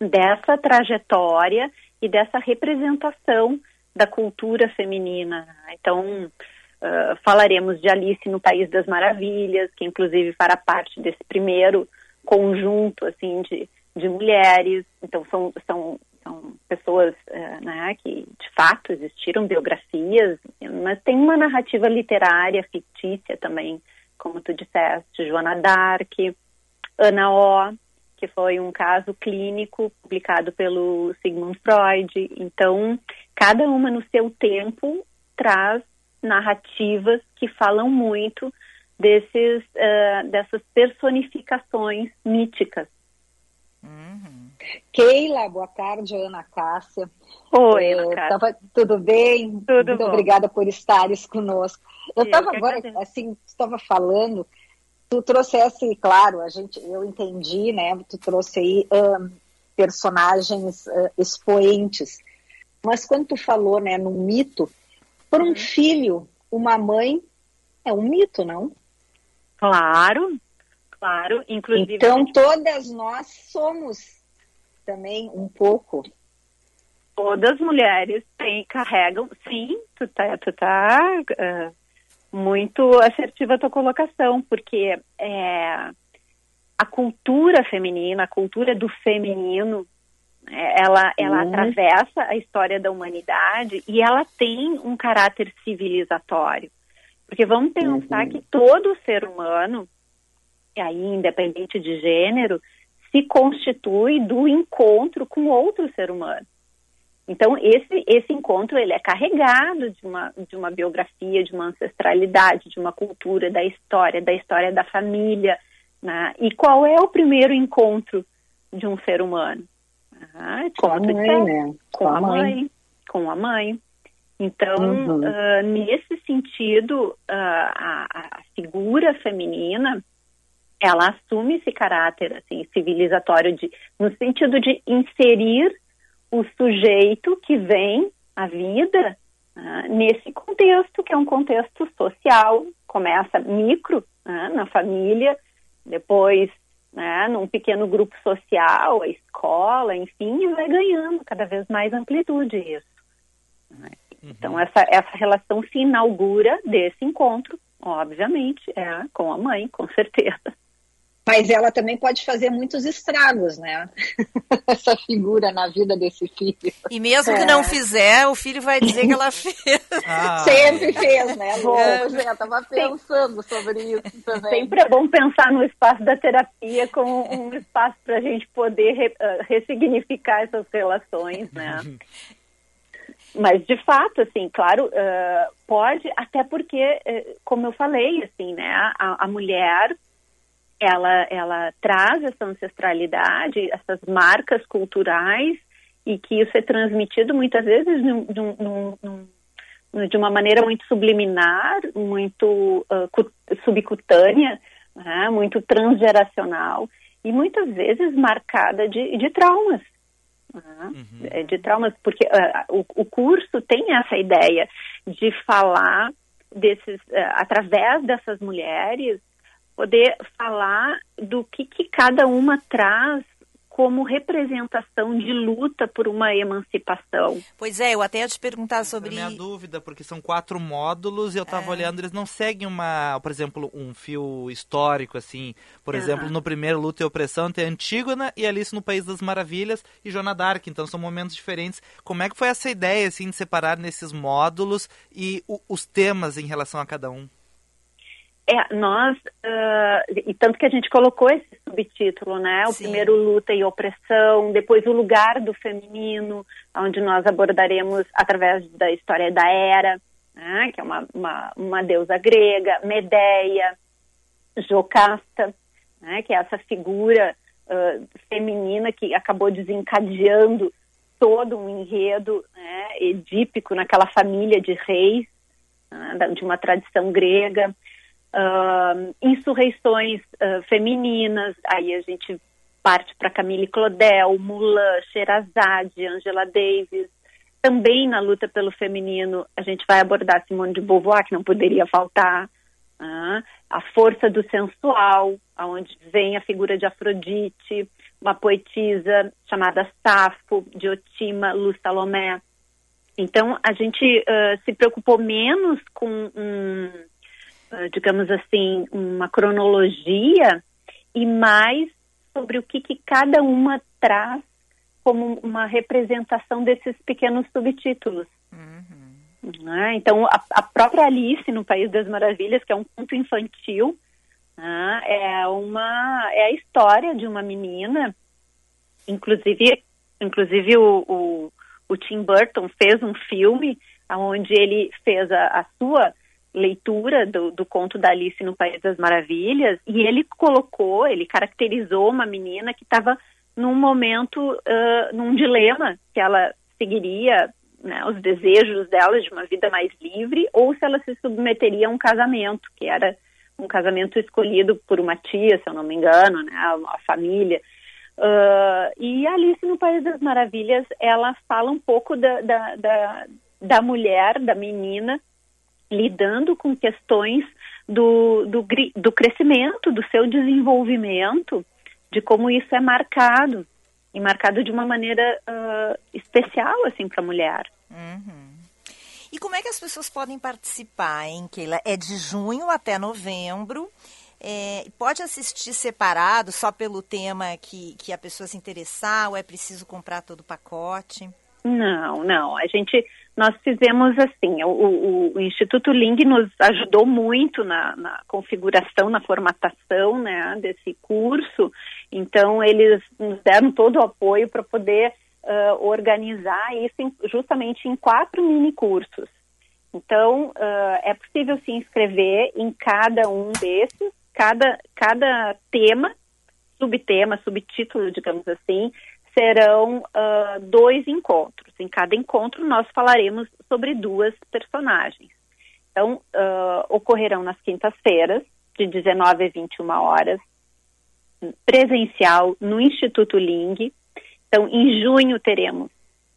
dessa trajetória e dessa representação da cultura feminina. Então, uh, falaremos de Alice no País das Maravilhas, que inclusive fará parte desse primeiro conjunto assim de, de mulheres. Então, são, são, são pessoas uh, né, que de fato existiram biografias, mas tem uma narrativa literária fictícia também, como tu disseste, Joana Dark, Ana O, que foi um caso clínico publicado pelo Sigmund Freud. Então, cada uma no seu tempo traz narrativas que falam muito desses, uh, dessas personificações míticas. Uhum. Keila, boa tarde, Ana Cássia. Oi, é, Ana Cássia. Tava, tudo bem? Tudo Muito bom. obrigada por estares conosco. Eu estava agora, assim, estava falando tu trouxesse, claro, a gente, eu entendi, né? Tu trouxe aí um, personagens uh, expoentes, mas quando tu falou, né, no mito, por um uhum. filho, uma mãe é um mito, não? Claro, claro, inclusive. Então todas nós somos também um pouco. Todas as mulheres têm, carregam, sim, tu tá, tu tá uh, muito assertiva a tua colocação, porque é, a cultura feminina, a cultura do feminino, é, ela, ela uhum. atravessa a história da humanidade e ela tem um caráter civilizatório. Porque vamos pensar uhum. que todo ser humano, aí independente de gênero, se constitui do encontro com outro ser humano. Então, esse, esse encontro ele é carregado de uma, de uma biografia, de uma ancestralidade, de uma cultura, da história, da história da família. Né? E qual é o primeiro encontro de um ser humano? Ah, com a mãe, né? Com, com a mãe. mãe. Com a mãe. Então, uhum. uh, nesse sentido, uh, a, a, figura feminina, ela assume esse caráter assim, civilizatório de, no sentido de inserir o sujeito que vem à vida né, nesse contexto, que é um contexto social, começa micro, né, na família, depois né, num pequeno grupo social, a escola, enfim, e vai ganhando cada vez mais amplitude isso. Né. Uhum. Então, essa, essa relação se inaugura desse encontro, obviamente, é com a mãe, com certeza. Mas ela também pode fazer muitos estragos, né? Essa figura na vida desse filho. E mesmo é. que não fizer, o filho vai dizer que ela fez. Ah. Sempre fez, né? Bom, eu estava pensando sobre isso também. Sempre é bom pensar no espaço da terapia como um espaço para a gente poder re, uh, ressignificar essas relações, né? Mas, de fato, assim, claro, uh, pode, até porque, uh, como eu falei, assim, né, a, a mulher ela, ela traz essa ancestralidade, essas marcas culturais e que isso é transmitido muitas vezes num, num, num, de uma maneira muito subliminar, muito uh, subcutânea, né, muito transgeracional e muitas vezes marcada de, de traumas. Né, uhum. De traumas, porque uh, o, o, curso tem essa ideia de falar desses, uh, através dessas mulheres, poder falar do que, que cada uma traz como representação de luta por uma emancipação. Pois é, eu até ia te perguntar sobre... Essa é minha dúvida, porque são quatro módulos e eu estava é. olhando, eles não seguem uma, por exemplo, um fio histórico, assim. Por uhum. exemplo, no primeiro Luta e Opressão tem Antígona e Alice no País das Maravilhas e Joana Dark, então são momentos diferentes. Como é que foi essa ideia, assim, de separar nesses módulos e o, os temas em relação a cada um? É, nós, uh, e tanto que a gente colocou esse subtítulo, né? O Sim. primeiro luta e opressão, depois o lugar do feminino, onde nós abordaremos através da história da Era, né? que é uma, uma, uma deusa grega, Medeia, Jocasta, né? que é essa figura uh, feminina que acabou desencadeando todo um enredo né, edípico naquela família de reis, né, de uma tradição grega, uh, insurreições uh, femininas, aí a gente parte para Camille Claudel, Mulan, Sherazade, Angela Davis. Também na luta pelo feminino, a gente vai abordar Simone de Beauvoir, que não poderia faltar. Uh, a força do sensual, aonde vem a figura de Afrodite, uma poetisa chamada Safo, Diotima, Luz Salomé. Então, a gente uh, se preocupou menos com, um, digamos assim, uma cronologia e mais sobre o que, que cada uma traz como uma representação desses pequenos subtítulos. Uhum. Né? Então, a, a, própria Alice no País das Maravilhas, que é um conto infantil, né? é uma é a história de uma menina, inclusive, inclusive o, o, o Tim Burton fez um filme onde ele fez a, a sua leitura do, do, conto da Alice no País das Maravilhas e ele colocou, ele caracterizou uma menina que estava num momento, uh, num dilema, que ela seguiria né, os desejos dela de uma vida mais livre ou se ela se submeteria a um casamento, que era um casamento escolhido por uma tia, se eu não me engano, né, a, a família. Uh, e Alice no País das Maravilhas, ela fala um pouco da, da, da, da mulher, da menina, lidando com questões do, do, do crescimento, do seu desenvolvimento, de como isso é marcado e marcado de uma maneira uh, especial assim para a mulher. Uhum. E como é que as pessoas podem participar, hein, Keila? É de junho até novembro. É, pode assistir separado, só pelo tema que, que a pessoa se interessar, ou é preciso comprar todo o pacote? Não, não. A gente nós fizemos assim, o, o, o, Instituto Ling nos ajudou muito na, na, configuração, na formatação né, desse curso, então eles nos deram todo o apoio para poder uh, organizar isso em, justamente em quatro mini cursos. Então, uh, é possível se inscrever em cada um desses, cada, cada tema, subtema, subtítulo, digamos assim, serão uh, dois encontros. Em cada encontro, nós falaremos sobre duas personagens. Então, uh, ocorrerão nas quintas-feiras, de 19 a 21 horas, presencial no Instituto Ling. Então, em junho teremos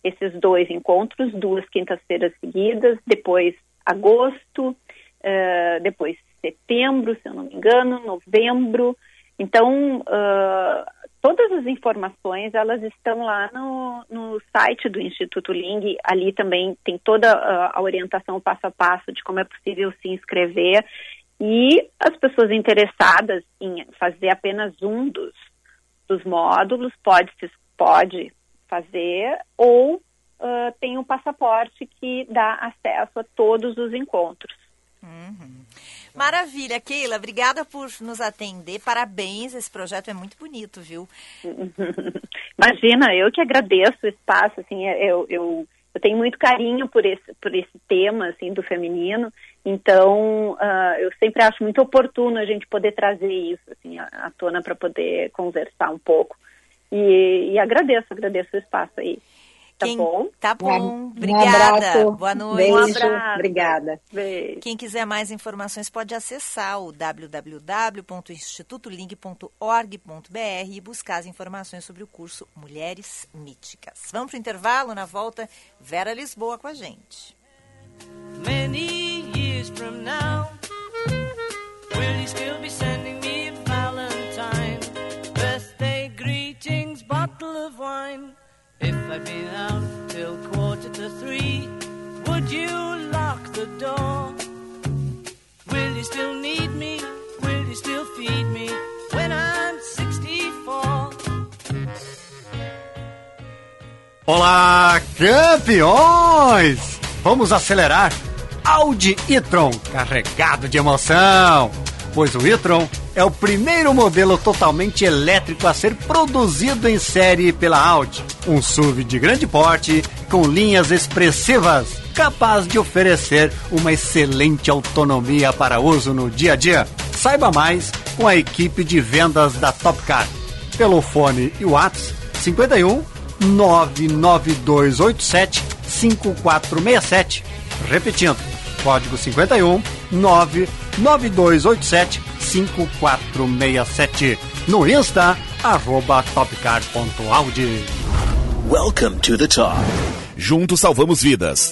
esses dois encontros, duas quintas-feiras seguidas, depois agosto, uh, depois setembro, se eu não me engano, novembro. Então, uh, todas as informações elas estão lá no, no site do Instituto Ling. Ali também tem toda a, orientação passo a passo de como é possível se inscrever. E as pessoas interessadas em fazer apenas um dos, dos módulos pode, pode fazer ou uh, tem um passaporte que dá acesso a todos os encontros. Uhum. Maravilha, Keila, obrigada por nos atender. Parabéns, esse projeto é muito bonito, viu? Imagina, eu que agradeço o espaço, assim, é, eu, eu, eu tenho muito carinho por esse, por esse tema, assim, do feminino, então uh, eu sempre acho muito oportuno a gente poder trazer isso, assim, à, tona para poder conversar um pouco. E, e agradeço, agradeço o espaço aí. Tá Quem... bom? Tá bom. Obrigada. Um Boa noite. Beijo. Um abraço. Obrigada. Beijo. Quem quiser mais informações pode acessar o www.institutoling.org.br e buscar as informações sobre o curso Mulheres Míticas. Vamos para o intervalo? Na volta, Vera Lisboa com a gente. Many I'd been out till quarter to three, would you lock the door? Will you still need me? Will you still feed me when I'm 64? Olá, campeões! Vamos acelerar! Audi e-tron, carregado de emoção! Pois o e-tron é o primeiro modelo totalmente elétrico a ser produzido em série pela Audi. Um SUV de grande porte, com linhas expressivas, capaz de oferecer uma excelente autonomia para uso no dia a dia. Saiba mais com a equipe de vendas da Top Car. Pelo fone e WhatsApp 51 99287 5467. Repetindo, código 51 99287 5467. No Insta, arroba topcar.audi. Welcome to the top. Juntos salvamos vidas.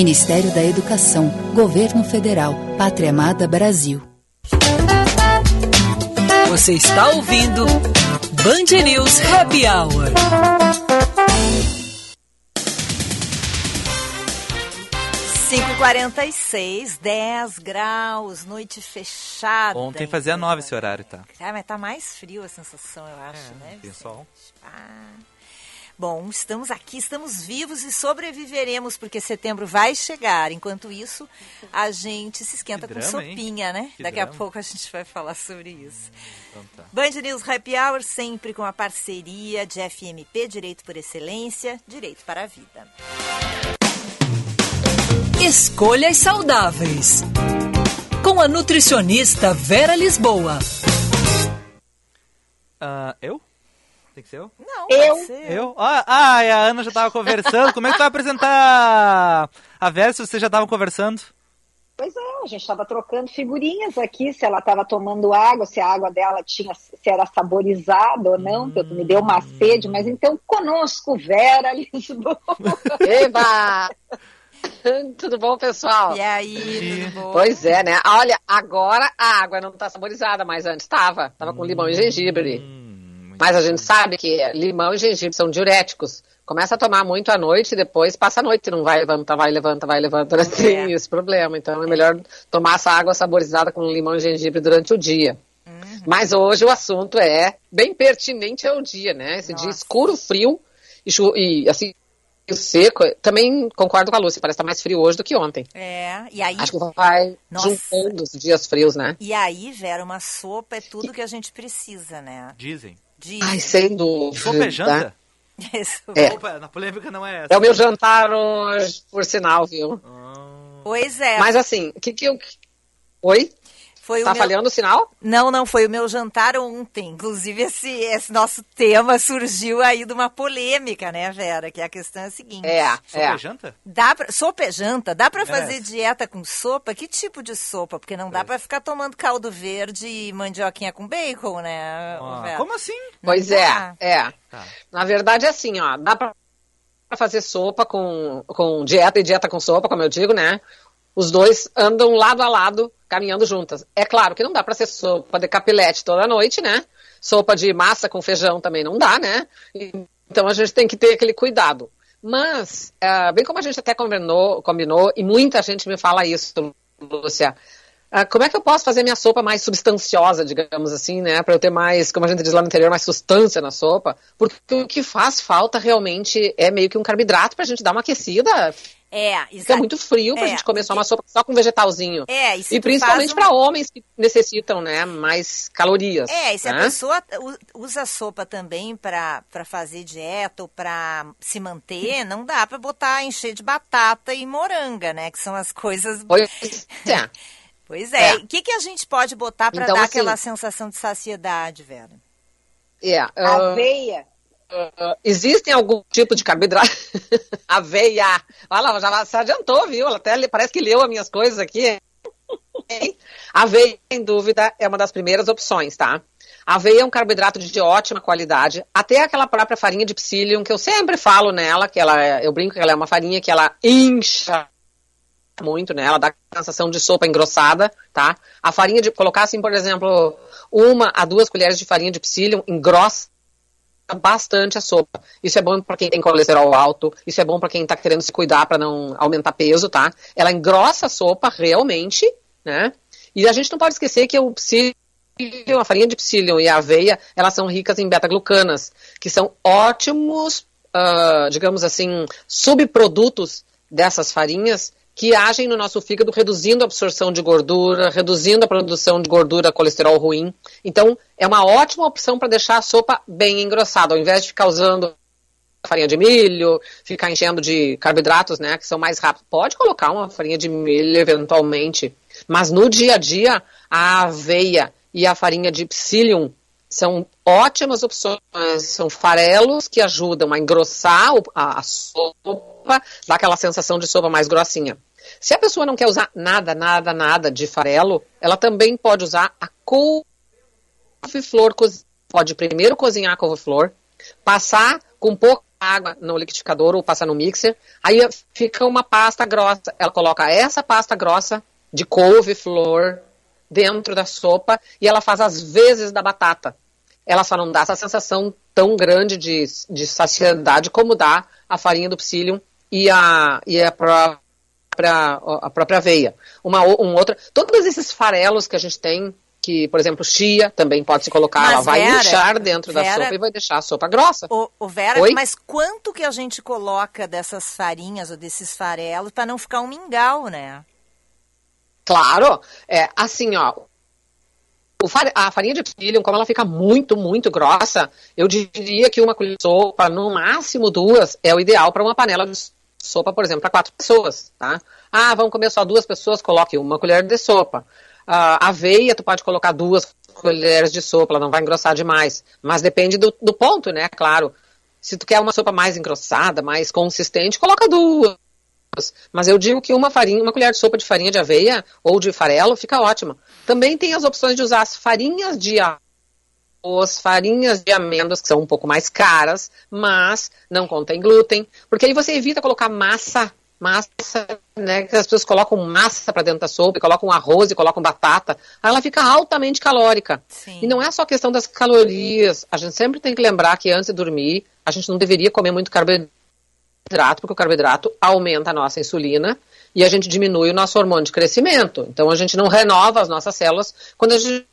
Ministério da Educação, Governo Federal, Pátria Amada Brasil. Você está ouvindo Band News Happy Hour. Cinco quarenta e seis, 10 graus, noite fechada. Ontem fazia 9 esse horário, tá? Ah, mas tá mais frio a sensação, eu acho, É, né? tem sol. Ah. Bom, estamos aqui, estamos vivos e sobreviveremos, porque setembro vai chegar. Enquanto isso, a gente se esquenta Que com drama, hein? sopinha, né? Que Daqui a drama. pouco a gente vai falar sobre isso. Então tá. Band News Happy Hour, sempre com a parceria de FMP Direito por Excelência, Direito para a Vida. Escolhas saudáveis. Com a nutricionista Vera Lisboa. Ah, eu? Tem que ser eu? Não, Eu? ser. Eu? Ah, ah, e a Ana já tava conversando. Como é que tu vai apresentar a Vera se você já tava conversando? Pois é, a gente estava trocando figurinhas aqui, se ela estava tomando água, se a água dela tinha, se era saborizada ou não, porque me deu uma sede, mas então conosco, Vera Lisboa. Eba! Tudo bom, pessoal? E aí, tudo bom? Pois é, né? Olha, agora a água não tá saborizada, mas antes estava. Tava com limão e gengibre. Mas a gente sabe que limão e gengibre são diuréticos. Começa a tomar muito à noite e depois passa a noite, não vai, levanta, vai, levanta, vai, levanta. Né? Tem esse problema. Então é melhor tomar essa água saborizada com limão e gengibre durante o dia. Mas hoje o assunto é bem pertinente ao dia, né? Esse dia escuro, frio e, e assim, seco. Também concordo com a Lúcia, parece estar mais frio hoje do que ontem. É, e aí... Acho que vai Nossa. juntando os dias frios, né? E aí, Vera, uma sopa é tudo que a gente precisa, né? Dizem. De... Ai, sem dúvida. Sopa é janta? Isso. É. Opa, na polêmica não é essa. É o meu jantar hoje, por sinal, viu? Pois é. Mas assim, o que que eu... Oi? Foi tá o meu... falhando o sinal? Não, não, foi o meu jantar ontem. Inclusive, esse, esse nosso tema surgiu aí de uma polêmica, né, Vera? Que a questão é a seguinte. É, Sopa é janta? Dá pra, sopa é janta? Dá pra É. fazer dieta com sopa? Que tipo de sopa? Porque não dá pra ficar tomando caldo verde e mandioquinha com bacon, né, Ah, Vera? como assim? Não Pois dá. é, é. Tá. Na verdade é assim, ó, dá pra fazer sopa com, com dieta e dieta com sopa, como eu digo, né? Os dois andam lado a lado, caminhando juntas. É claro que não dá pra ser sopa de capilete toda noite, né? Sopa de massa com feijão também não dá, né? Então a gente tem que ter aquele cuidado. Mas, ah, bem como a gente até combinou, combinou, e muita gente me fala isso, Lúcia, ah, como é que eu posso fazer minha sopa mais substanciosa, digamos assim, né? Para eu ter mais, como a gente diz lá no interior, mais substância na sopa. Porque o que faz falta realmente é meio que um carboidrato para a gente dar uma aquecida É, Fica exato. muito frio pra É, gente comer só uma sopa só com vegetalzinho. É, e E principalmente um- para homens que necessitam, né, mais calorias. É, e se a né? pessoa u- usa sopa também para fazer dieta ou para se manter, não dá para botar, encher de batata e moranga, né? Que são as coisas. Pois é. Pois é. É. O que, que a gente pode botar para Então, dar assim- aquela sensação de saciedade, Vera? É, ah, Aveia. Ah, existem algum tipo de carboidrato? Aveia. Olha lá, já se adiantou, viu? Ela até parece que leu as minhas coisas aqui. Aveia, sem dúvida, é uma das primeiras opções, tá? Aveia é um carboidrato de ótima qualidade, até aquela própria farinha de psyllium, que eu sempre falo nela, que ela é, eu brinco que ela é uma farinha que ela incha muito, né? Ela dá sensação de sopa engrossada, tá? A farinha de colocar assim, por exemplo, uma a duas colheres de farinha de psyllium engrossa bastante a sopa. Isso é bom para quem tem colesterol alto, isso é bom para quem está querendo se cuidar para não aumentar peso, tá? Ela engrossa a sopa realmente, né? E a gente não pode esquecer que o psyllium, a farinha de psyllium e a aveia, elas são ricas em beta-glucanas, que são ótimos, ah, digamos assim, subprodutos dessas farinhas que agem no nosso fígado, reduzindo a absorção de gordura, reduzindo a produção de gordura, colesterol ruim. Então, é uma ótima opção para deixar a sopa bem engrossada, ao invés de ficar usando farinha de milho, ficar enchendo de carboidratos, né, que são mais rápidos. Pode colocar uma farinha de milho eventualmente, mas no dia a dia, a aveia e a farinha de psyllium são ótimas opções, são farelos que ajudam a engrossar a, a sopa, dar aquela sensação de sopa mais grossinha. Se a pessoa não quer usar nada, nada, nada de farelo, ela também pode usar a couve-flor. cozi- Pode primeiro cozinhar a couve-flor, passar com pouca água no liquidificador ou passar no mixer, aí fica uma pasta grossa. Ela coloca essa pasta grossa de couve-flor dentro da sopa e ela faz as vezes da batata. Ela só não dá essa sensação tão grande de, de saciedade como dá a farinha do psyllium e a, e a própria a própria aveia. Uma um outra, todos esses farelos que a gente tem, que, por exemplo, chia também pode se colocar, Mas, ela vai Vera, inchar dentro da Vera- sopa e vai deixar a sopa grossa. O, o Vera, Oi? mas quanto que a gente coloca dessas farinhas ou desses farelos para não ficar um mingau, né? Claro, é assim, ó. O fare- a farinha de psyllium, como ela fica muito, muito grossa, eu diria que uma colher de sopa, no máximo duas, é o ideal para uma panela de sopa, por exemplo, para quatro pessoas, tá? Ah, vamos comer só duas pessoas, coloque uma colher de sopa. Ah, aveia, tu pode colocar duas colheres de sopa, ela não vai engrossar demais. Mas depende do, do ponto, né? Claro. Se tu quer uma sopa mais engrossada, mais consistente, coloca duas. Mas eu digo que uma farinha, uma colher de sopa de farinha de aveia ou de farelo fica ótima. Também tem as opções de usar as farinhas de arroz, farinhas de amêndoas, que são um pouco mais caras, mas não contém glúten, porque aí você evita colocar massa, massa, né, que as pessoas colocam massa para dentro da sopa, colocam arroz e colocam batata, aí ela fica altamente calórica. E não é só questão das calorias, a gente sempre tem que lembrar que antes de dormir, a gente não deveria comer muito carboidrato, porque o carboidrato aumenta a nossa insulina e a gente diminui o nosso hormônio de crescimento. Então a gente não renova as nossas células quando a gente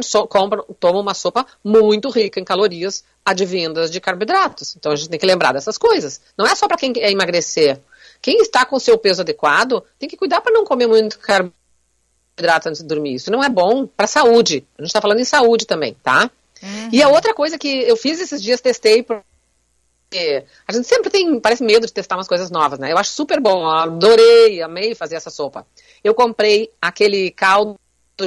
so- compra, toma uma sopa muito rica em calorias advindas de carboidratos. Então a gente tem que lembrar dessas coisas. Não é só para quem quer emagrecer. Quem está com o seu peso adequado tem que cuidar para não comer muito carboidrato antes de dormir. Isso não é bom para a saúde. A gente está falando em saúde também, tá? E a outra coisa que eu fiz esses dias, testei por a gente sempre tem, parece medo de testar umas coisas novas, né? Eu acho super bom, adorei, amei fazer essa sopa. Eu comprei aquele caldo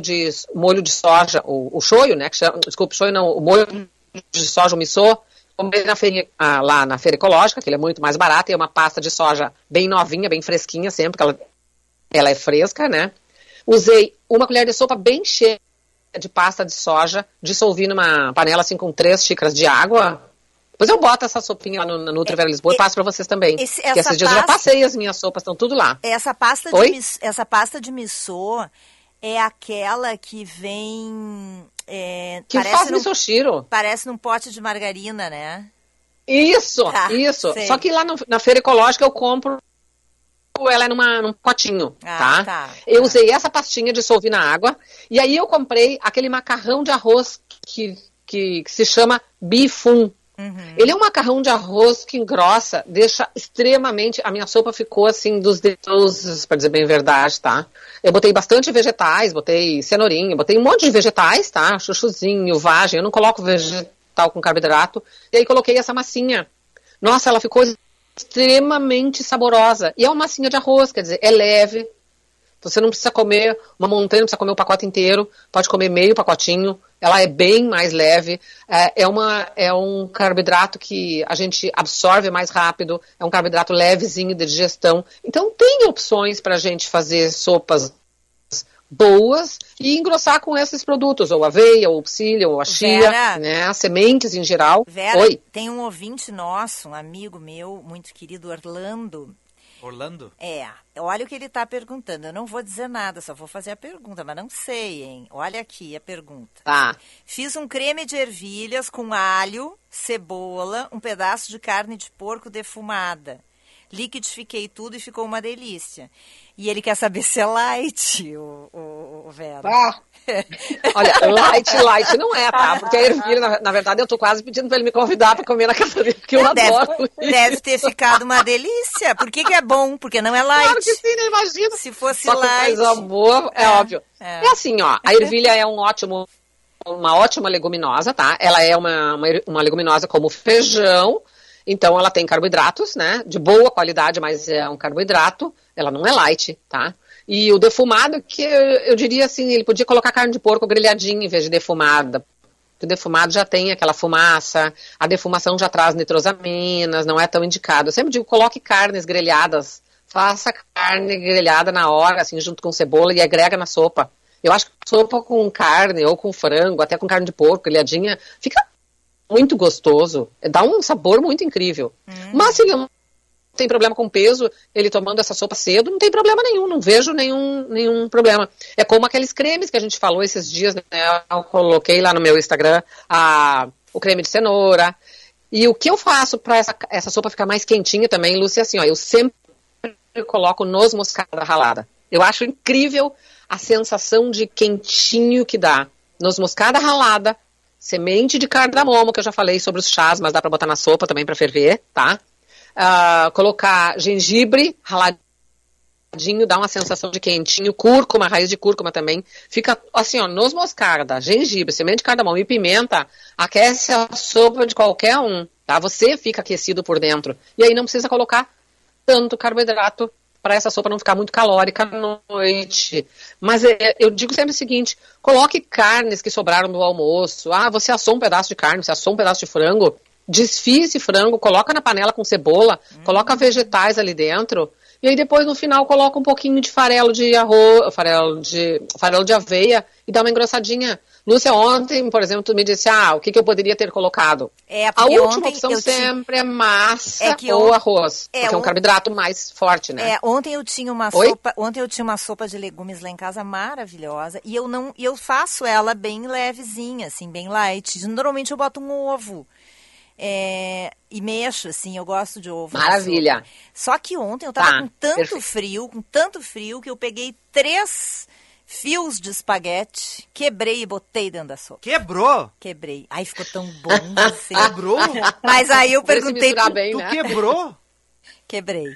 de molho de soja, o, o shoyu, né? Que chama, desculpa, shoyu não, o molho de soja, o miso. Comprei na ah, lá na feira ecológica, que ele é muito mais barato, e é uma pasta de soja bem novinha, bem fresquinha sempre, porque ela, ela é fresca, né? Usei uma colher de sopa bem cheia de pasta de soja, dissolvi numa panela assim com três xícaras de água, depois eu boto essa sopinha lá no, na Nutri Vera Lisboa e passo pra vocês também. esse- essa esses dias eu já pasta- passei as minhas sopas, estão tudo lá. Essa pasta de Oi? essa pasta de missô é aquela que vem é, Que parece faz num- misoshiro. Parece num pote de margarina, né? Isso, Tá, isso. sei. Só que lá no- na feira ecológica eu compro ela é numa, num potinho, Ah, tá? tá, Eu usei essa pastinha dissolvi na água e aí eu comprei aquele macarrão de arroz que, que, que se chama bifum. Ele é um macarrão de arroz que engrossa, deixa extremamente. A minha sopa ficou assim dos deuses, para dizer bem a verdade, tá? Eu botei bastante vegetais, botei cenourinha, botei um monte de vegetais, tá? Chuchuzinho, vagem. Eu não coloco vegetal com carboidrato. E aí coloquei essa massinha. Nossa, ela ficou extremamente saborosa. E é uma massinha de arroz, quer dizer, é leve, você não precisa comer uma montanha, não precisa comer o pacote inteiro, pode comer meio pacotinho. Ela é bem mais leve. É, é, uma, é um carboidrato que a gente absorve mais rápido. É um carboidrato levezinho de digestão. Então tem opções para a gente fazer sopas boas e engrossar com esses produtos, ou aveia, ou psyllium, ou a chia, Vera, né, sementes em geral. Vera, Oi. tem um ouvinte nosso, um amigo meu, muito querido, Orlando. Orlando? É, olha o que ele está perguntando. Eu não vou dizer nada, só vou fazer a pergunta, mas não sei, hein? Olha aqui a pergunta. Tá. Fiz um creme de ervilhas com alho, cebola, um pedaço de carne de porco defumada. Liquidifiquei tudo e ficou uma delícia. E ele quer saber se é light, o, o, o Vera. Ah. Olha, light, light não é, tá? Porque a ervilha, na, na verdade, eu tô quase pedindo pra ele me convidar pra comer na casa dele, porque eu deve, adoro. Deve ter ficado uma delícia. Por que, que é bom? Porque não é light. Claro que sim, né? Imagina. Se fosse Só light. coisa boa, é, É, óbvio. é. É. assim, ó, a ervilha é um ótimo, uma ótima leguminosa, tá? Ela é uma, uma, uma leguminosa como feijão, então ela tem carboidratos, né? De boa qualidade, mas é um carboidrato. Ela não é light, tá? E o defumado, que eu, eu diria assim, ele podia colocar carne de porco grelhadinha em vez de defumada. O defumado já tem aquela fumaça, a defumação já traz nitrosaminas, não é tão indicado. Eu sempre digo, coloque carnes grelhadas, faça carne grelhada na hora, assim, junto com cebola e agrega na sopa. Eu acho que sopa com carne ou com frango, até com carne de porco grelhadinha, fica muito gostoso, dá um sabor muito incrível. Mas se ele não tem problema com peso, ele tomando essa sopa cedo, não tem problema nenhum, não vejo nenhum, nenhum problema. É como aqueles cremes que a gente falou esses dias, né? Eu coloquei lá no meu Instagram a, o creme de cenoura. E o que eu faço para essa, essa sopa ficar mais quentinha também, Lúcia, assim, ó, eu sempre coloco noz moscada ralada. Eu acho incrível a sensação de quentinho que dá. Noz moscada ralada, semente de cardamomo, que eu já falei sobre os chás, mas dá para botar na sopa também para ferver, tá? Ah, colocar gengibre raladinho, dá uma sensação de quentinho, cúrcuma, raiz de cúrcuma também. Fica assim, ó, noz moscada, gengibre, semente de cardamomo e pimenta, aquece a sopa de qualquer um, tá? Você fica aquecido por dentro. E aí não precisa colocar tanto carboidrato para essa sopa não ficar muito calórica à noite. Mas é, eu digo sempre o seguinte: coloque carnes que sobraram do almoço. Ah, você assou um pedaço de carne, você assou um pedaço de frango. Desfie esse frango, coloca na panela com cebola, coloca vegetais ali dentro. E aí depois no final coloca um pouquinho de farelo de arroz, farelo de, farelo de aveia e dá uma engrossadinha. Lúcia, ontem, por exemplo, tu me disse, ah, o que, que eu poderia ter colocado? É, A última opção sempre é massa É ou on- arroz, é, porque é um on- carboidrato mais forte, né? É, ontem eu tinha uma Oi? sopa, ontem eu tinha uma sopa de legumes lá em casa maravilhosa e eu não, eu faço ela bem levezinha, assim, bem light. Normalmente eu boto um ovo. é, e mexo, assim, eu gosto de ovo. Maravilha. Só que ontem eu tava Tá, com tanto perfeito. frio, com tanto frio, que eu peguei três fios de espaguete, quebrei e botei dentro da sopa. Quebrou? Quebrei. Aí ficou tão bom. assim. Quebrou? Mas aí eu perguntei. bem, Tu né? quebrou? Quebrei.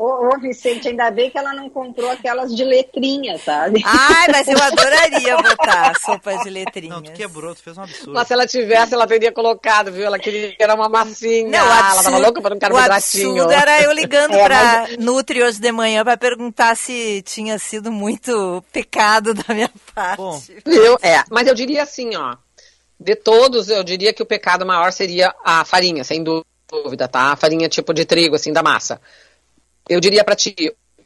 Ô, ô, Vicente, ainda bem que ela não comprou aquelas de letrinha, sabe? Ai, mas eu adoraria botar sopa de letrinhas. Não, tu quebrou, tu fez um absurdo. Mas se ela tivesse, ela teria colocado, viu? Ela queria que era uma massinha. Não, o ela tava absurdo- louca para um O carboidratinho. absurdo era eu ligando É, pra Nutri hoje de manhã pra perguntar se tinha sido muito pecado da minha parte. Bom, Eu, é, mas eu diria assim, ó. De todos, eu diria que o pecado maior seria a farinha, sem dúvida, tá? A farinha tipo de trigo, assim, da massa. Eu diria pra ti,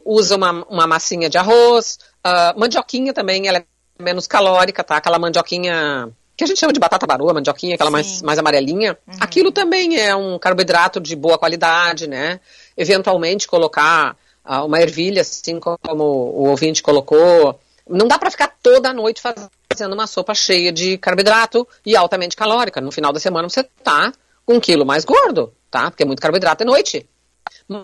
usa uma, uma massinha de arroz, ah, mandioquinha também, ela é menos calórica, tá? Aquela mandioquinha que a gente chama de batata baroa, mandioquinha, aquela mais, mais amarelinha. Aquilo também é um carboidrato de boa qualidade, né? Eventualmente colocar ah, uma ervilha, assim como o ouvinte colocou. Não dá pra ficar toda a noite fazendo uma sopa cheia de carboidrato e altamente calórica. No final da semana você tá com um quilo mais gordo, tá? Porque é muito carboidrato à noite.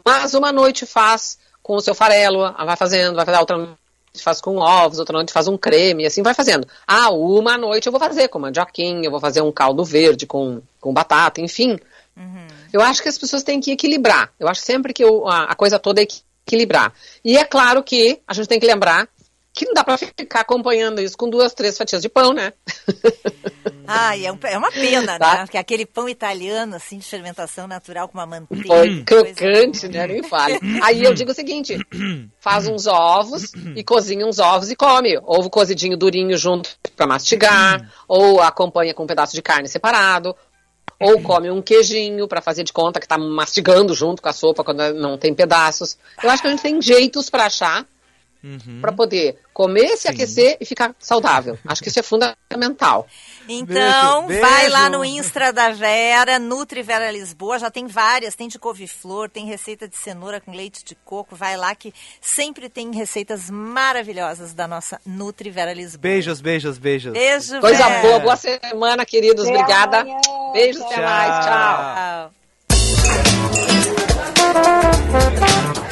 Mas uma noite faz com o seu farelo, vai fazendo, vai fazer outra faz com ovos, outra noite faz um creme, e assim vai fazendo. Ah, uma noite eu vou fazer com mandioquinha, eu vou fazer um caldo verde com, com batata, enfim. Uhum. Eu acho que as pessoas têm que equilibrar. Eu acho sempre que eu, a, a coisa toda é equilibrar. E é claro que a gente tem que lembrar que não dá para ficar acompanhando isso com duas, três fatias de pão, né? Ai, é, um, é uma pena, tá? né? Porque aquele pão italiano, assim, de fermentação natural com uma manteiga. Foi crocante, né? Nem fale. Aí eu digo o seguinte: faz uns ovos e cozinha uns ovos e come. Ovo cozidinho durinho junto para mastigar, ou acompanha com um pedaço de carne separado, ou come um queijinho para fazer de conta que tá mastigando junto com a sopa quando não tem pedaços. Eu acho que a gente tem jeitos para achar uhum. para poder comer, se Sim. aquecer e ficar saudável. Acho que isso é fundamental. Então, beijo, vai lá no Instra da Vera, Nutri Vera Lisboa, já tem várias, tem de couve-flor, tem receita de cenoura com leite de coco, vai lá que sempre tem receitas maravilhosas da nossa Nutri Vera Lisboa. Beijos, beijos, beijos. Beijo, Coisa Vera. boa, boa semana, queridos, até obrigada. Amanhã. Beijos, tchau. até mais, tchau.